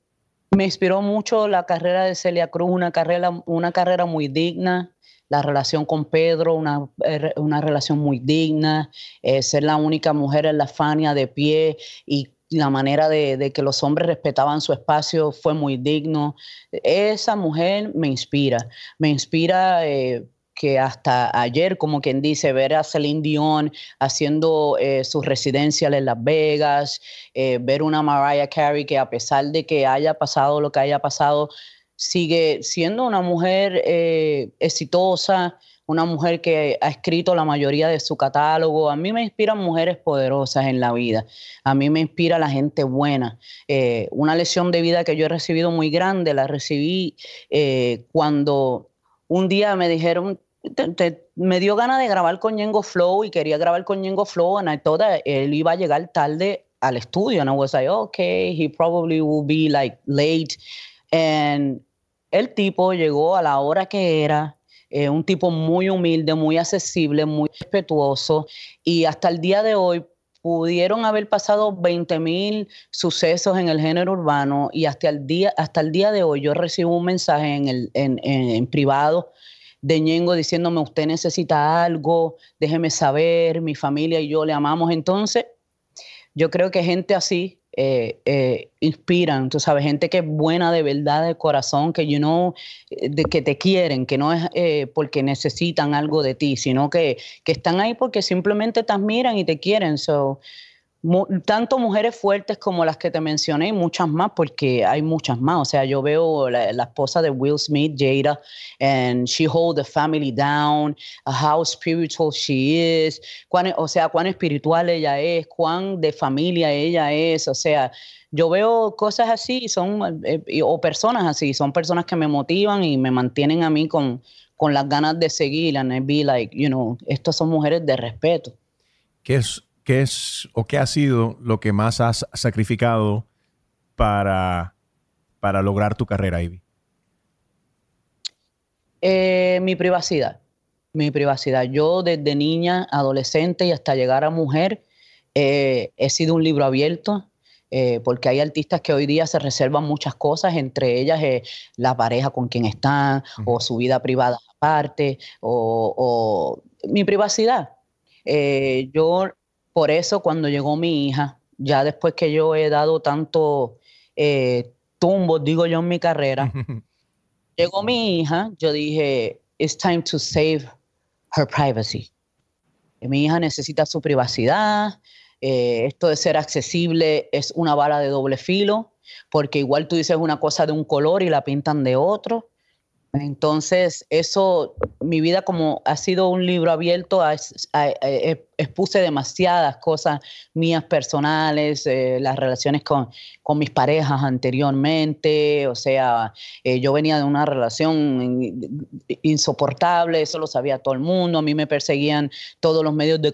Speaker 5: me inspiró mucho la carrera de Celia Cruz, una carrera, una carrera muy digna, la relación con Pedro, una, eh, una relación muy digna, eh, ser la única mujer en la Fania de pie y la manera de, que los hombres respetaban su espacio fue muy digno. Esa mujer me inspira, me inspira eh, que hasta ayer, como quien dice, ver a Celine Dion haciendo eh, su residencia en Las Vegas, ver una Mariah Carey que a pesar de que haya pasado lo que haya pasado, sigue siendo una mujer eh, exitosa, una mujer que ha escrito la mayoría de su catálogo. A mí me inspiran mujeres poderosas en la vida. A mí me inspira la gente buena. Eh, una lección de vida que yo he recibido muy grande, la recibí eh, cuando un día me dijeron, te- me dio ganas de grabar con Ñengo Flow y quería grabar con Ñengo Flow thought that él iba a llegar tarde al estudio and I was like, okay, he probably will be like late. And el tipo llegó a la hora que era, eh, un tipo muy humilde, muy accesible, muy respetuoso y hasta el día de hoy pudieron haber pasado 20 mil sucesos en el género urbano y hasta el día, hasta el día de hoy yo recibo un mensaje en, el, en, en- privado de Ñengo diciéndome usted necesita algo, déjeme saber, mi familia y yo le amamos. Entonces, yo creo que gente así eh, eh, inspiran, tú sabes, gente que es buena de verdad, de corazón, que you know, eh, de que te quieren, que no es eh, porque necesitan algo de ti, sino que, que están ahí porque simplemente te admiran y te quieren. So, tanto mujeres fuertes como las que te mencioné y muchas más, porque hay muchas más. O sea, yo veo la, la esposa de Will Smith, Jada, and she hold the family down, uh, how spiritual she is, cuán, o sea, cuán espiritual ella es, cuán de familia ella es. O sea, yo veo cosas así, son, eh, o personas así, son personas que me motivan y me mantienen a mí con, con las ganas de seguir, and I be like, you know, estas son mujeres de respeto.
Speaker 4: ¿Qué es, qué es o qué ha sido lo que más has sacrificado para, para lograr tu carrera, Ivy?
Speaker 5: Eh, mi privacidad, mi privacidad. Yo desde niña, adolescente y hasta llegar a mujer, eh, he sido un libro abierto. eh, porque hay artistas que hoy día se reservan muchas cosas, entre ellas la pareja con quien están, o su vida privada aparte, o, mi privacidad. Yo, por eso, cuando llegó mi hija, ya después que yo he dado tanto tumbo, digo yo, en mi carrera, llegó mi hija, yo dije, it's time to save her privacy. Mi hija necesita su privacidad, eh, esto de ser accesible es una bala de doble filo, porque igual tú dices una cosa de un color y la pintan de otro. Entonces, eso, mi vida como ha sido un libro abierto, expuse demasiadas cosas mías personales, eh, las relaciones con, con, mis parejas anteriormente, o sea, eh, yo venía de una relación insoportable, eso lo sabía todo el mundo, a mí me perseguían todos los medios de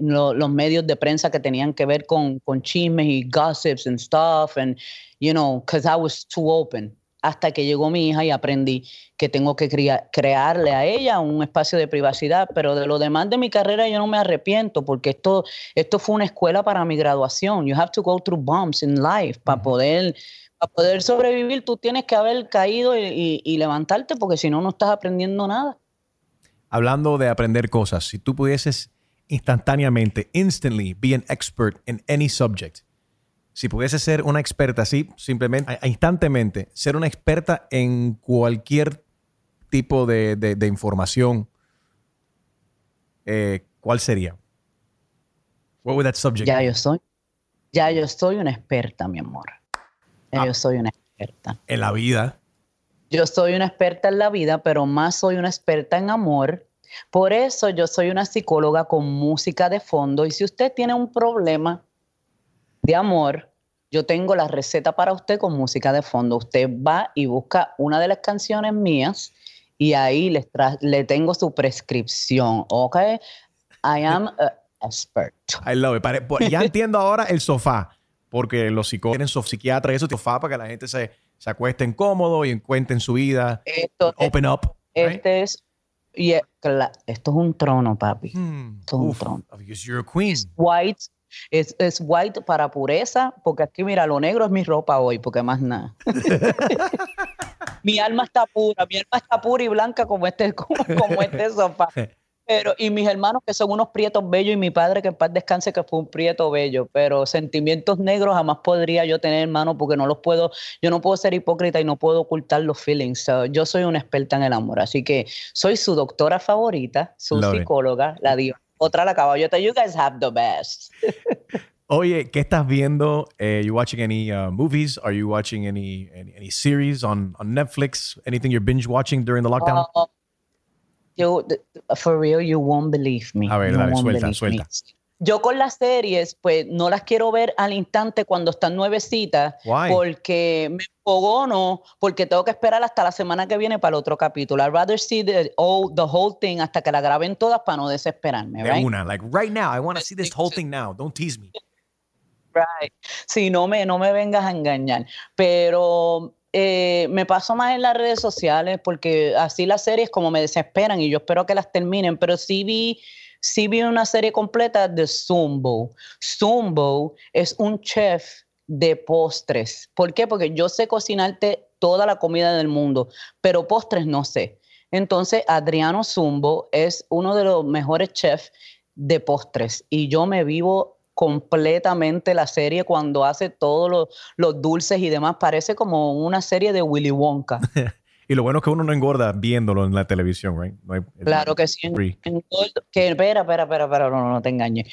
Speaker 5: los medios de prensa que tenían que ver con, con chismes y gossips and stuff, and, you know, because I was too open hasta que llegó mi hija y aprendí que tengo que crearle a ella un espacio de privacidad, pero de lo demás de mi carrera yo no me arrepiento porque esto, esto fue una escuela para mi graduación. You have to go through bumps in life para poder, para poder sobrevivir. Tú tienes que haber caído y, y levantarte porque si no, no estás aprendiendo nada.
Speaker 4: Hablando de aprender cosas, si tú pudieses instantáneamente, instantly, be an expert in any subject, si pudiese ser una experta así, simplemente, instantemente, ser una experta en cualquier tipo de, información, eh, ¿cuál sería? What would that subject
Speaker 5: ya yo soy. Ya yo soy una experta, mi amor. Ya ah. yo soy una experta.
Speaker 4: En la vida.
Speaker 5: Yo soy una experta en la vida, pero más soy una experta en amor. Por eso yo soy una psicóloga con música de fondo. Y si usted tiene un problema de amor, yo tengo la receta para usted con música de fondo. Usted va y busca una de las canciones mías y ahí le, le tengo su prescripción, ¿ok? I am an expert.
Speaker 4: I love it. Ya entiendo ahora el sofá, porque los psicólogos tienen su psiquiatra y eso, sofá para que la gente se, se acueste cómodo y encuentren su vida. open up.
Speaker 5: Este es y esto es un trono, papi. Hmm. esto es un trono.
Speaker 4: You're a queen.
Speaker 5: white es, es white para pureza, porque aquí, mira, lo negro es mi ropa hoy, porque más nada. mi alma está pura, mi alma está pura y blanca como este, como, este sofá. Pero, y mis hermanos que son unos prietos bellos y mi padre que en paz descanse que fue un prieto bello, pero sentimientos negros jamás podría yo tener, hermano, porque no los puedo, yo no puedo ser hipócrita y no puedo ocultar los feelings. yo soy una experta en el amor, así que soy su doctora favorita, su psicóloga, la diva otra la caballota. You guys have the best.
Speaker 4: Oye, ¿qué estás viendo? Uh, you watching any uh, movies? Are you watching any, any, any series on, on Netflix? Anything you're binge watching during the lockdown? Uh,
Speaker 5: you, for real, you won't believe me.
Speaker 4: A ver, dale, suelta, suelta.
Speaker 5: Me. Yo con las series, pues no las quiero ver al instante cuando están nuevecitas, porque me no, porque tengo que esperar hasta la semana que viene para el otro capítulo. I'd rather see the, the whole thing hasta que la graben todas para no desesperarme.
Speaker 4: Right? una, like right now, I want to see this whole thing now. Don't tease me.
Speaker 5: Right. Sí, no me, no me vengas a engañar. Pero eh, me paso más en las redes sociales porque así las series como me desesperan y yo espero que las terminen, pero sí vi sí vi una serie completa de Zumbo. Zumbo es un chef de postres. ¿Por qué? Porque yo sé cocinarte toda la comida del mundo, pero postres no sé. Entonces, Adriano Zumbo es uno de los mejores chefs de postres y yo me vivo completamente la serie cuando hace todos los, los dulces y demás. Parece como una serie de Willy Wonka.
Speaker 4: Y lo bueno es que uno no engorda viéndolo en la televisión, right?
Speaker 5: claro que sí. que, espera, espera, espera, espera, no, no, te engañes.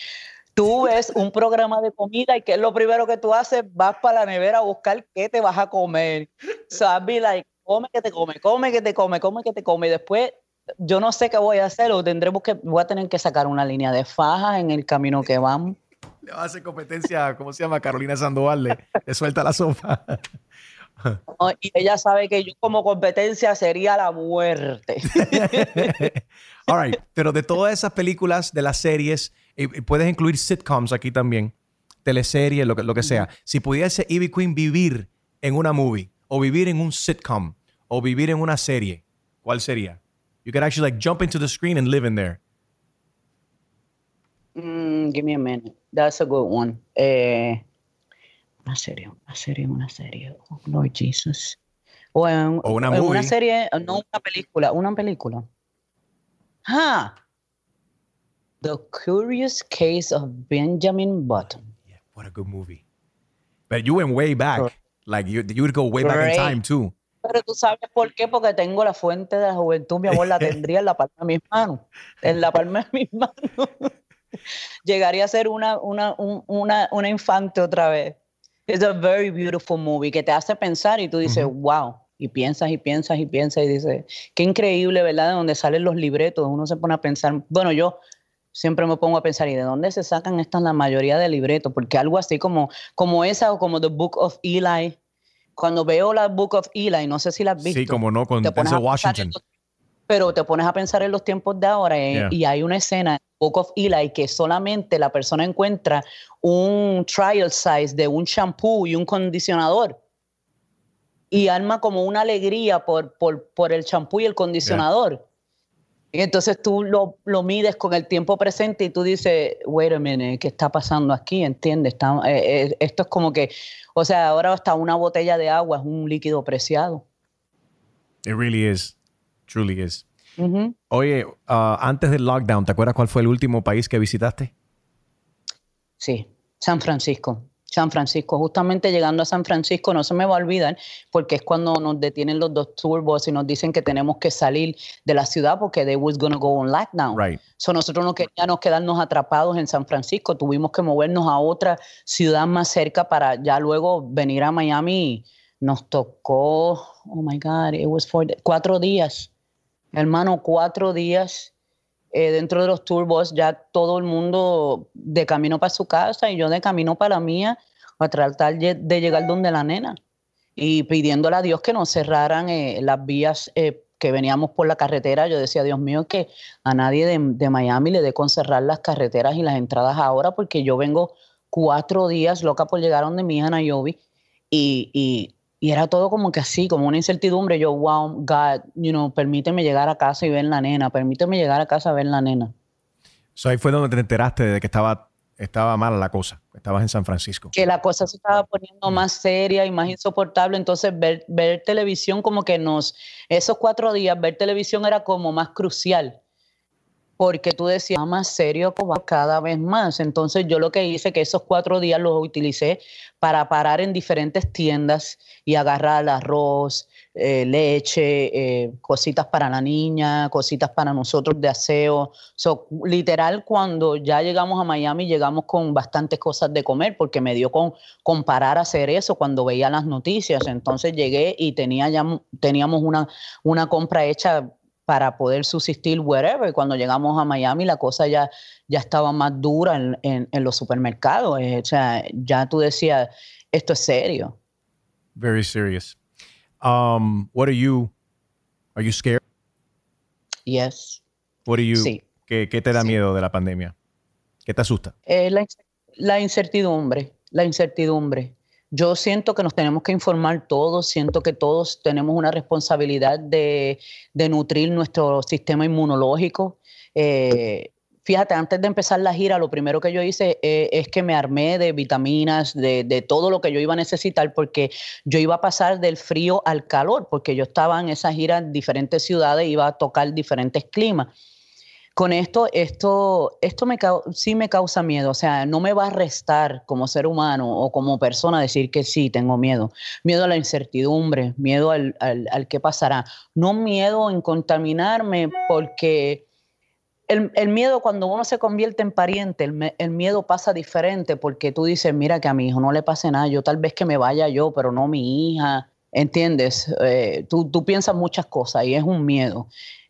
Speaker 5: Tú ves un programa de comida y ¿qué es lo primero que tú haces? Vas para la nevera a buscar qué te vas a comer. So I'd be like, come que te come, come que te come, come que te come. Y después yo no sé qué voy a hacer o tendremos que, voy a tener que sacar una línea de fajas en el camino que vamos.
Speaker 4: Le va a hacer competencia, ¿cómo se llama? Carolina Sandoval, le suelta la sopa.
Speaker 5: y ella sabe que yo como competencia sería la muerte.
Speaker 4: All right, pero de todas esas películas, de las series, puedes incluir sitcoms aquí también, teleseries, lo que, lo que sea. Si pudiese Ivy Queen vivir en una movie, o vivir en un sitcom, o vivir en una serie, ¿cuál sería? You could actually like jump into the screen and live in there.
Speaker 5: Mm, give me a minute. That's a good one. Eh, una serie, una serie, una serie. Oh, Lord Jesus. O, en,
Speaker 4: O una
Speaker 5: en una serie, no una película, una película. Ah. The Curious Case of Benjamin Button.
Speaker 4: Yeah, what a good movie. But you went way back. Like you, you would go way back in
Speaker 5: Great.
Speaker 4: time too.
Speaker 5: Pero tú sabes por qué, porque tengo la fuente de la juventud, mi amor, la tendría en la palma de mis manos. En la palma de mis manos. Llegaría a ser una, una, un- una, una infante otra vez. Es a very beautiful movie que te hace pensar y tú dices, wow. Y piensas y piensas y piensas y dices, qué increíble, ¿verdad? De donde salen los libretos. Uno se pone a pensar, bueno, yo siempre me pongo a pensar, ¿y de dónde se sacan estas la mayoría de libretos? Porque algo así como, como esa o como The Book of Eli. Cuando veo la Book of Eli, no sé si la has visto.
Speaker 4: Sí, como no, con Denzel Washington.
Speaker 5: los- pero te pones a pensar en los tiempos de ahora eh,
Speaker 4: Yeah.
Speaker 5: y hay una escena en Book of Eli que solamente la persona encuentra un trial size de un shampoo y un condicionador y arma como una alegría por, por, por el champú y el condicionador. Y entonces tú lo, lo mides con el tiempo presente y tú dices, wait a minute, ¿qué está pasando aquí? ¿Entiendes? Está- eh, eh, esto es como que, o sea, ahora hasta una botella de agua es un líquido preciado.
Speaker 4: It really is. Truly is. Oye, uh, antes del lockdown, ¿te acuerdas cuál fue el último país que visitaste?
Speaker 5: Sí, San Francisco. San Francisco, justamente llegando a San Francisco, no se me va a olvidar, porque es cuando nos detienen los dos turbos y nos dicen que tenemos que salir de la ciudad porque they was gonna go on lockdown.
Speaker 4: Right.
Speaker 5: So nosotros no queríamos quedarnos atrapados en San Francisco, tuvimos que movernos a otra ciudad más cerca para ya luego venir a Miami. Nos tocó, oh my God, it was for cuatro días. Hermano, cuatro días eh, dentro de los turbos, ya todo el mundo de camino para su casa y yo de camino para la mía a tratar de llegar donde la nena y pidiéndole a Dios que nos cerraran eh, las vías eh, que veníamos por la carretera. Yo decía, Dios mío, que a nadie de, de Miami le dé con cerrar las carreteras y las entradas ahora porque yo vengo cuatro días loca por llegar donde mi hija Nayobi y, y era todo como que así, como una incertidumbre. Yo, wow, God, you know, permíteme llegar a casa y ver la nena, permíteme llegar a casa a ver la nena.
Speaker 4: So ahí fue donde te enteraste de que estaba, estaba mala la cosa. Estabas en San Francisco.
Speaker 5: que la cosa se estaba poniendo más seria y más insoportable, entonces ver, ver televisión como que nos, esos cuatro días, ver televisión era como más crucial, porque tú decías, "Ah, más serio cada vez más. Entonces yo lo que hice, que esos cuatro días los utilicé para parar en diferentes tiendas y agarrar arroz, eh, leche, eh, cositas para la niña, cositas para nosotros de aseo. So, literal, cuando ya llegamos a Miami, llegamos con bastantes cosas de comer, porque me dio con, con parar a hacer eso cuando veía las noticias. Entonces llegué y tenía ya, teníamos una compra hecha para poder subsistir wherever. Y cuando llegamos a Miami, la cosa ya, ya estaba más dura en, en- en los supermercados. Eh, O sea, ya tú decías, esto es serio.
Speaker 4: Very serious. Um, what are you? Are you scared?
Speaker 5: Yes.
Speaker 4: What do you?
Speaker 5: Sí.
Speaker 4: ¿qué, qué te da
Speaker 5: Sí.
Speaker 4: miedo de la pandemia? ¿Qué te asusta?
Speaker 5: Eh, la, la incertidumbre, la incertidumbre. Yo siento que nos tenemos que informar todos, siento que todos tenemos una responsabilidad de, nutrir nuestro sistema inmunológico. Eh, fíjate, antes de empezar la gira, lo primero que yo hice eh, es que me armé de vitaminas, de, de todo lo que yo iba a necesitar, porque yo iba a pasar del frío al calor, porque yo estaba en esa gira en diferentes ciudades, iba a tocar diferentes climas con esto, esto, esto me sí me causa miedo. O sea, no me va a restar como ser humano o como persona decir que sí, tengo miedo. Miedo a la incertidumbre, miedo al, al, al qué pasará. No miedo en contaminarme porque el, el miedo cuando uno se convierte en pariente, el, el miedo pasa diferente porque tú dices, mira que a mi hijo no le pase nada, yo tal vez que me vaya yo, pero no mi hija. ¿Entiendes? Eh, tú, tú piensas muchas cosas y es un miedo.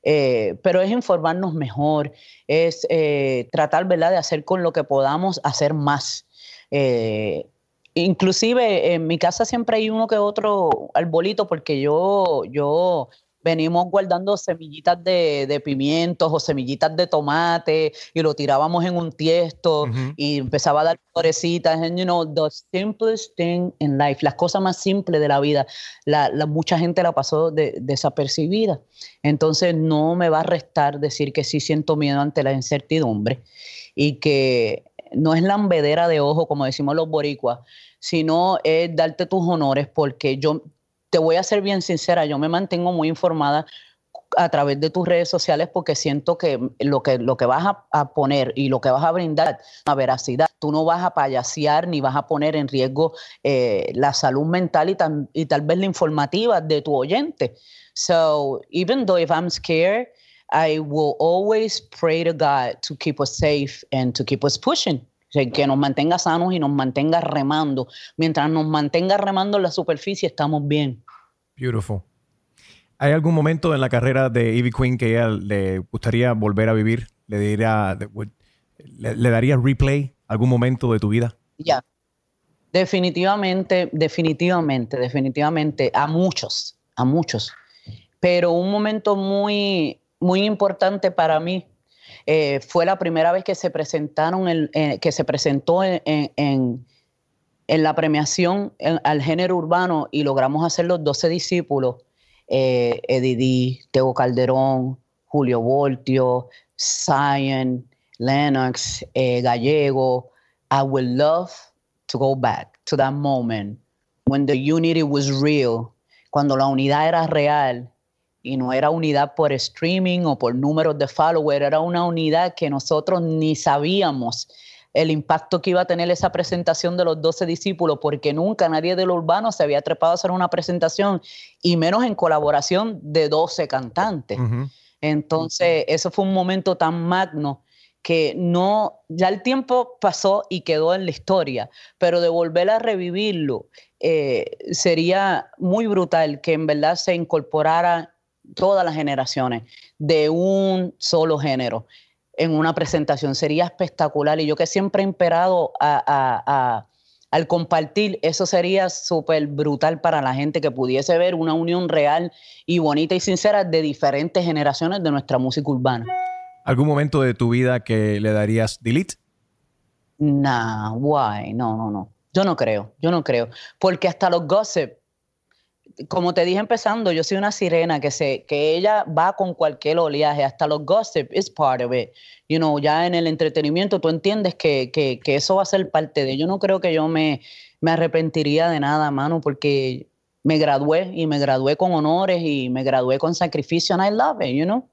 Speaker 5: Eh, pero es informarnos mejor, es eh, tratar, ¿verdad?, de hacer con lo que podamos hacer más. Eh, inclusive en mi casa siempre hay uno que otro arbolito porque yo, yo venimos guardando semillitas de, de pimientos o semillitas de tomate y lo tirábamos en un tiesto
Speaker 4: Ujú.
Speaker 5: y empezaba a dar florecitas. And you know, the simplest thing in life, las cosas más simples de la vida, la, la- mucha gente la pasó de- desapercibida. Entonces no me va a restar decir que sí siento miedo ante la incertidumbre y que no es lambedera de ojo, como decimos los boricuas, sino es darte tus honores, porque yo te voy a ser bien sincera, yo me mantengo muy informada a través de tus redes sociales porque siento que lo que, lo que vas a, poner y lo que vas a brindar a veracidad, tú no vas a payasear ni vas a poner en riesgo eh, la salud mental y, y tal vez la informativa de tu oyente. So even though if I'm scared, I will always pray to God to keep us safe and to keep us pushing. que nos mantenga sanos y nos mantenga remando. Mientras nos mantenga remando en la superficie, estamos bien.
Speaker 4: Beautiful. ¿Hay algún momento en la carrera de Ivy Queen que ella le gustaría volver a vivir? ¿Le, diría, le, daría replay algún momento de tu vida?
Speaker 5: Ya. Definitivamente, definitivamente, definitivamente. A muchos, a muchos. Pero un momento muy, muy importante para mí eh, fue la primera vez que se presentaron, el, eh, que se presentó en, en, la premiación al género urbano y logramos hacer los 12 discípulos, eh, Eddie Teo Calderón, Julio Voltio, Zion, Lennox, eh, Gallego. I would love to go back to that moment when the unity was real, cuando la unidad era real y no era unidad por streaming o por números de follower, era una unidad que nosotros ni sabíamos el impacto que iba a tener esa presentación de los 12 discípulos, porque nunca nadie de lo urbano se había trepado a hacer una presentación, y menos en colaboración de 12 cantantes. Entonces, eso fue un momento tan magno que no, ya el tiempo pasó y quedó en la historia, pero de volver a revivirlo eh, sería muy brutal que en verdad se incorporara todas las generaciones de un solo género en una presentación. Sería espectacular. Y yo que siempre he imperado al compartir, eso sería súper brutal para la gente que pudiese ver una unión real y bonita y sincera de diferentes generaciones de nuestra música urbana.
Speaker 4: ¿Algún momento de tu vida que le darías delete?
Speaker 5: Nah, why? No, no, no. Yo no creo, yo no creo. Porque hasta los gossip como te dije empezando, yo soy una sirena que se, que ella va con cualquier oleaje, hasta los gossip is part of it. You know, ya en el entretenimiento tú entiendes que, que, que eso va a ser parte de. Yo no creo que yo me, me arrepentiría de nada, mano, porque me gradué y me gradué con honores y me gradué con sacrificio and I love it, you know.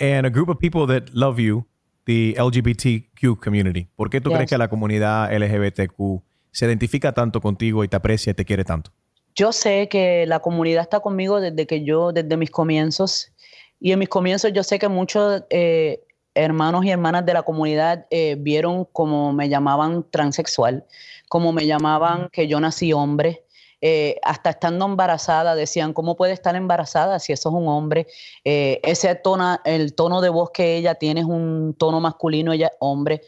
Speaker 4: And a group of people that love you, the LGBTQ community. ¿Por qué tú crees que la comunidad LGBTQ se identifica tanto contigo y te aprecia y te quiere tanto?
Speaker 5: Yo sé que la comunidad está conmigo desde que yo, desde mis comienzos. Y en mis comienzos yo sé que muchos eh, hermanos y hermanas de la comunidad eh, vieron como me llamaban transexual, como me llamaban que yo nací hombre. Eh, hasta estando embarazada decían, ¿cómo puede estar embarazada si eso es un hombre? ese tono, el tono de voz que ella tiene es un tono masculino, ella es hombre.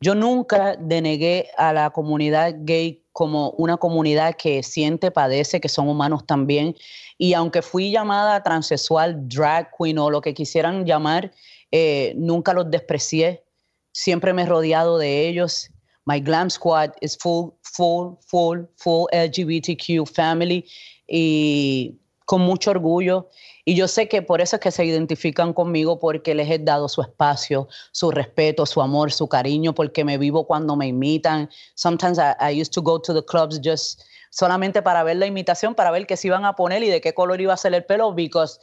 Speaker 5: Yo nunca denegué a la comunidad gay como una comunidad que siente, padece, que son humanos también. Y aunque fui llamada transexual, drag queen o lo que quisieran llamar, eh, nunca los desprecié. Siempre me he rodeado de ellos. My glam squad is full, full, full, full LGBTQ family. Y con mucho orgullo. Y yo sé que por eso es que se identifican conmigo, porque les he dado su espacio, su respeto, su amor, su cariño, porque me vivo cuando me imitan. Sometimes I, used to go to the clubs just solamente para ver la imitación, para ver qué se iban a poner y de qué color iba a ser el pelo, because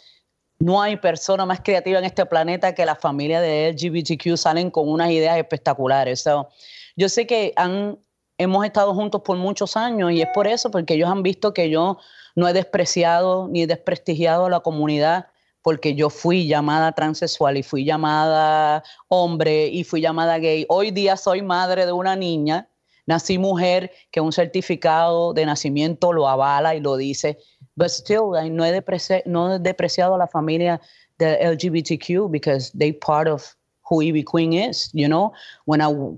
Speaker 5: no hay persona más creativa en este planeta que la familia de LGBTQ salen con unas ideas espectaculares. yo sé que han, hemos estado juntos por muchos años y es por eso, porque ellos han visto que yo no he despreciado ni he desprestigiado a la comunidad porque yo fui llamada transexual y fui llamada hombre y fui llamada gay. Hoy día soy madre de una niña, nací mujer, que un certificado de nacimiento lo avala y lo dice. But still, no he, no he despreciado a la familia de LGBTQ because they part of who Ivy Queen is, you know.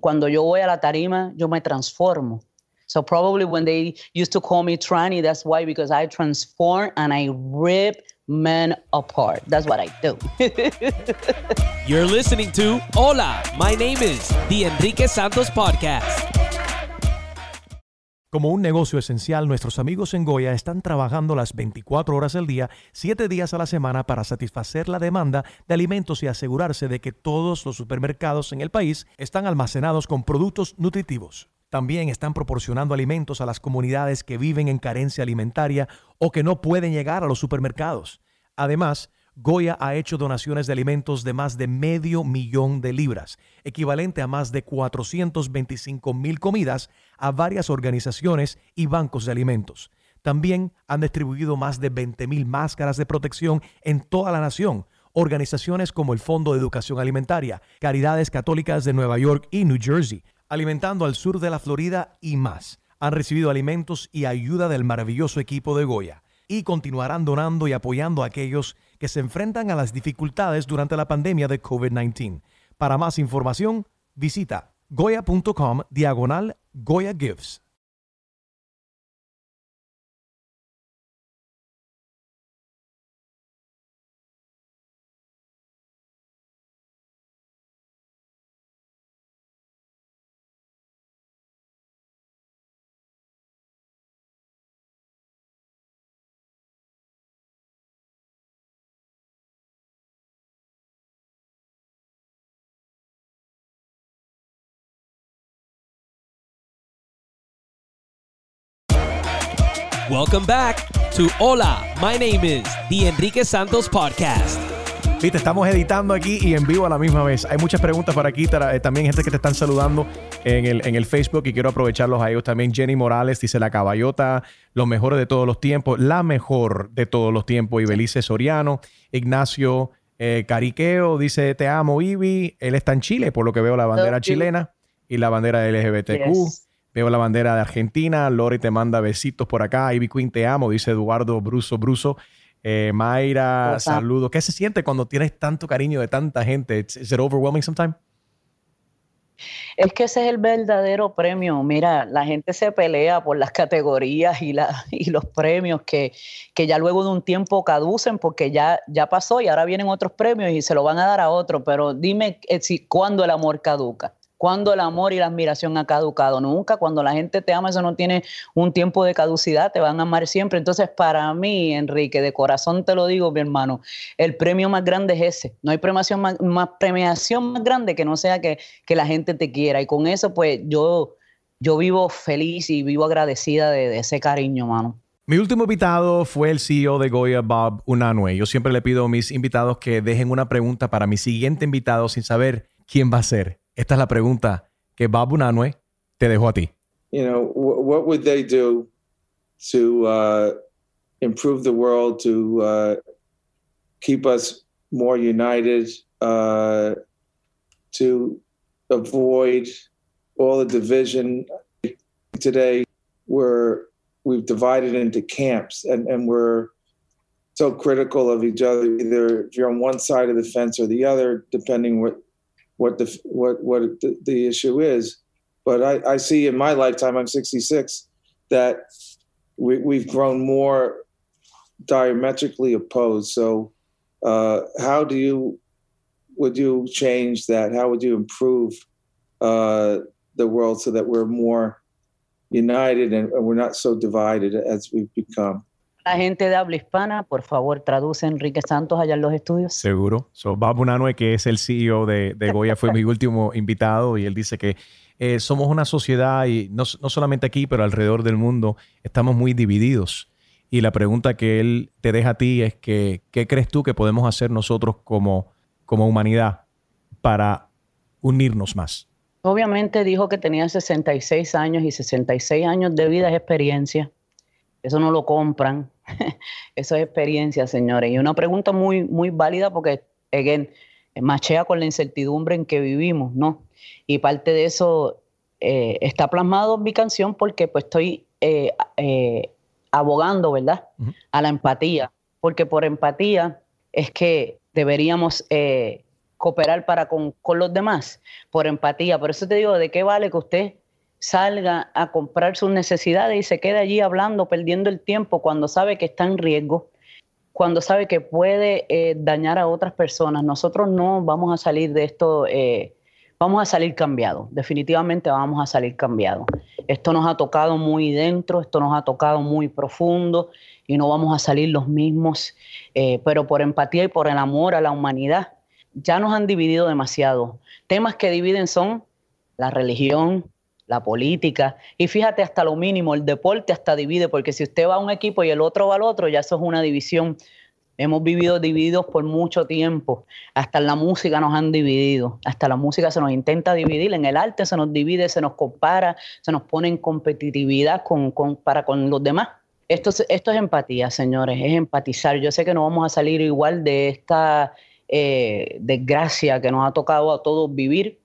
Speaker 5: cuando yo voy a la tarima, yo me transformo. So probably when they used to call me tranny, that's why because I transform and I rip men apart. That's what I do.
Speaker 3: You're listening to Hola, my name is the Enrique Santos podcast.
Speaker 4: Como un negocio esencial, nuestros amigos en Goya están trabajando las 24 horas al día, 7 días a la semana para satisfacer la demanda de alimentos y asegurarse de que todos los supermercados en el país están almacenados con productos nutritivos. También están proporcionando alimentos a las comunidades que viven en carencia alimentaria o que no pueden llegar a los supermercados. Además, Goya ha hecho donaciones de alimentos de más de medio millón de libras, equivalente a más de 425 mil comidas a varias organizaciones y bancos de alimentos. También han distribuido más de 20 mil máscaras de protección en toda la nación. Organizaciones como el Fondo de Educación Alimentaria, Caridades Católicas de Nueva York y New Jersey, alimentando al sur de la Florida y más, han recibido alimentos y ayuda del maravilloso equipo de Goya y continuarán donando y apoyando a aquellos que se enfrentan a las dificultades durante la pandemia de COVID-19. Para más información, visita goya.com diagonal Goya Gives.
Speaker 3: Welcome back to Hola, my name is The Enrique Santos Podcast.
Speaker 4: Viste, estamos editando aquí y en vivo a la misma vez. Hay muchas preguntas por aquí, eh, también gente que te están saludando en el, en el Facebook y quiero aprovecharlos a ellos también. Jenny Morales dice la caballota, lo mejor de todos los tiempos, la mejor de todos los tiempos. Y Belice Soriano, Ignacio eh, Cariqueo dice te amo, Ibi. Él está en Chile, por lo que veo la bandera chilena y la bandera LGBTQ. Veo la bandera de Argentina. Lori te manda besitos por acá. Ivy Queen, te amo, dice Eduardo Bruso Bruso. Eh, Mayra, saludos. ¿Qué se siente cuando tienes tanto cariño de tanta gente? ¿Es overwhelming sometimes?
Speaker 5: Es que ese es el verdadero premio. Mira, la gente se pelea por las categorías y, la, y los premios que, que, ya luego de un tiempo caducen porque ya, ya pasó y ahora vienen otros premios y se lo van a dar a otro. Pero dime eh, si, cuándo el amor caduca cuando el amor y la admiración ha caducado. Nunca, cuando la gente te ama, eso no tiene un tiempo de caducidad, te van a amar siempre. Entonces, para mí, Enrique, de corazón te lo digo, mi hermano, el premio más grande es ese. No hay premiación más, premiación más grande que no sea que, que, la gente te quiera. Y con eso, pues yo, yo vivo feliz y vivo agradecida de, ese cariño, mano.
Speaker 4: Mi último invitado fue el CEO de Goya, Bob Unanue. Yo siempre le pido a mis invitados que dejen una pregunta para mi siguiente invitado sin saber quién va a ser. Esta es la pregunta que Babu Nanue te dejó a ti.
Speaker 9: You know, what would they do to uh, improve the world, to uh, keep us more united, uh, to avoid all the division? Today, we're we've divided into camps, and, and we're so critical of each other. Either if you're on one side of the fence or the other, depending what what the what what the, the issue is. But I, I see in my lifetime, I'm 66, that we, we've grown more diametrically opposed. So, uh, how do you would you change that? How would you improve uh, the world so that we're more united and, and we're not so divided as we've become?
Speaker 5: La gente de habla hispana, por favor, traduce Enrique Santos allá en los estudios.
Speaker 4: Seguro. So, Babu Nanue, que es el CEO de, de Goya, fue mi último invitado y él dice que eh, somos una sociedad y no, no, solamente aquí, pero alrededor del mundo, estamos muy divididos. Y la pregunta que él te deja a ti es que, ¿qué crees tú que podemos hacer nosotros como, como humanidad para unirnos más?
Speaker 5: Obviamente dijo que tenía 66 años y 66 años de vida es experiencia. Eso no lo compran. Eso es experiencia, señores. Y una pregunta muy, muy válida porque, again, machea con la incertidumbre en que vivimos, ¿no? Y parte de eso eh, está plasmado en mi canción porque pues estoy eh, eh, abogando, ¿verdad? A la empatía. Porque por empatía es que deberíamos cooperar para con, con los demás. Por empatía. Por eso te digo, ¿de qué vale que usted salga a comprar sus necesidades y se quede allí hablando, perdiendo el tiempo cuando sabe que está en riesgo, cuando sabe que puede eh, dañar a otras personas. Nosotros no vamos a salir de esto eh, vamos a salir cambiados, definitivamente vamos a salir cambiados. Esto nos ha tocado muy dentro, esto nos ha tocado muy profundo y no vamos a salir los mismos, eh, pero por empatía y por el amor a la humanidad, ya nos han dividido demasiado. Temas que dividen son la religión, la política, y fíjate hasta lo mínimo, el deporte hasta divide, porque si usted va a un equipo y el otro va al otro, ya eso es una división. Hemos vivido divididos por mucho tiempo. Hasta en la música nos han dividido. Hasta la música se nos intenta dividir. En el arte se nos divide, se nos compara, se nos pone en competitividad con, para con los demás. Esto, esto es empatía, señores, es empatizar. Yo sé que no vamos a salir igual de esta eh, desgracia que nos ha tocado a todos vivir,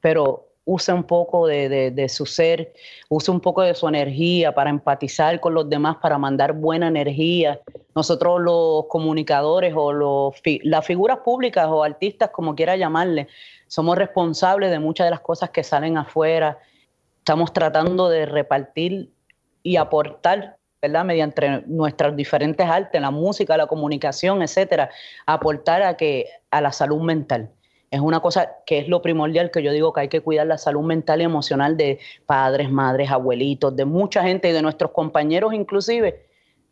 Speaker 5: pero use un poco de, su ser, use un poco de su energía para empatizar con los demás, para mandar buena energía. Nosotros los comunicadores o los, las figuras públicas o artistas, como quiera llamarle, somos responsables de muchas de las cosas que salen afuera. Estamos tratando de repartir y aportar ¿verdad? Mediante nuestras diferentes artes, la música, la comunicación, etcétera, aportar a que a la salud mental es una cosa que es lo primordial que yo digo que hay que cuidar la salud mental y emocional de padres, madres, abuelitos, de mucha gente y de nuestros compañeros inclusive,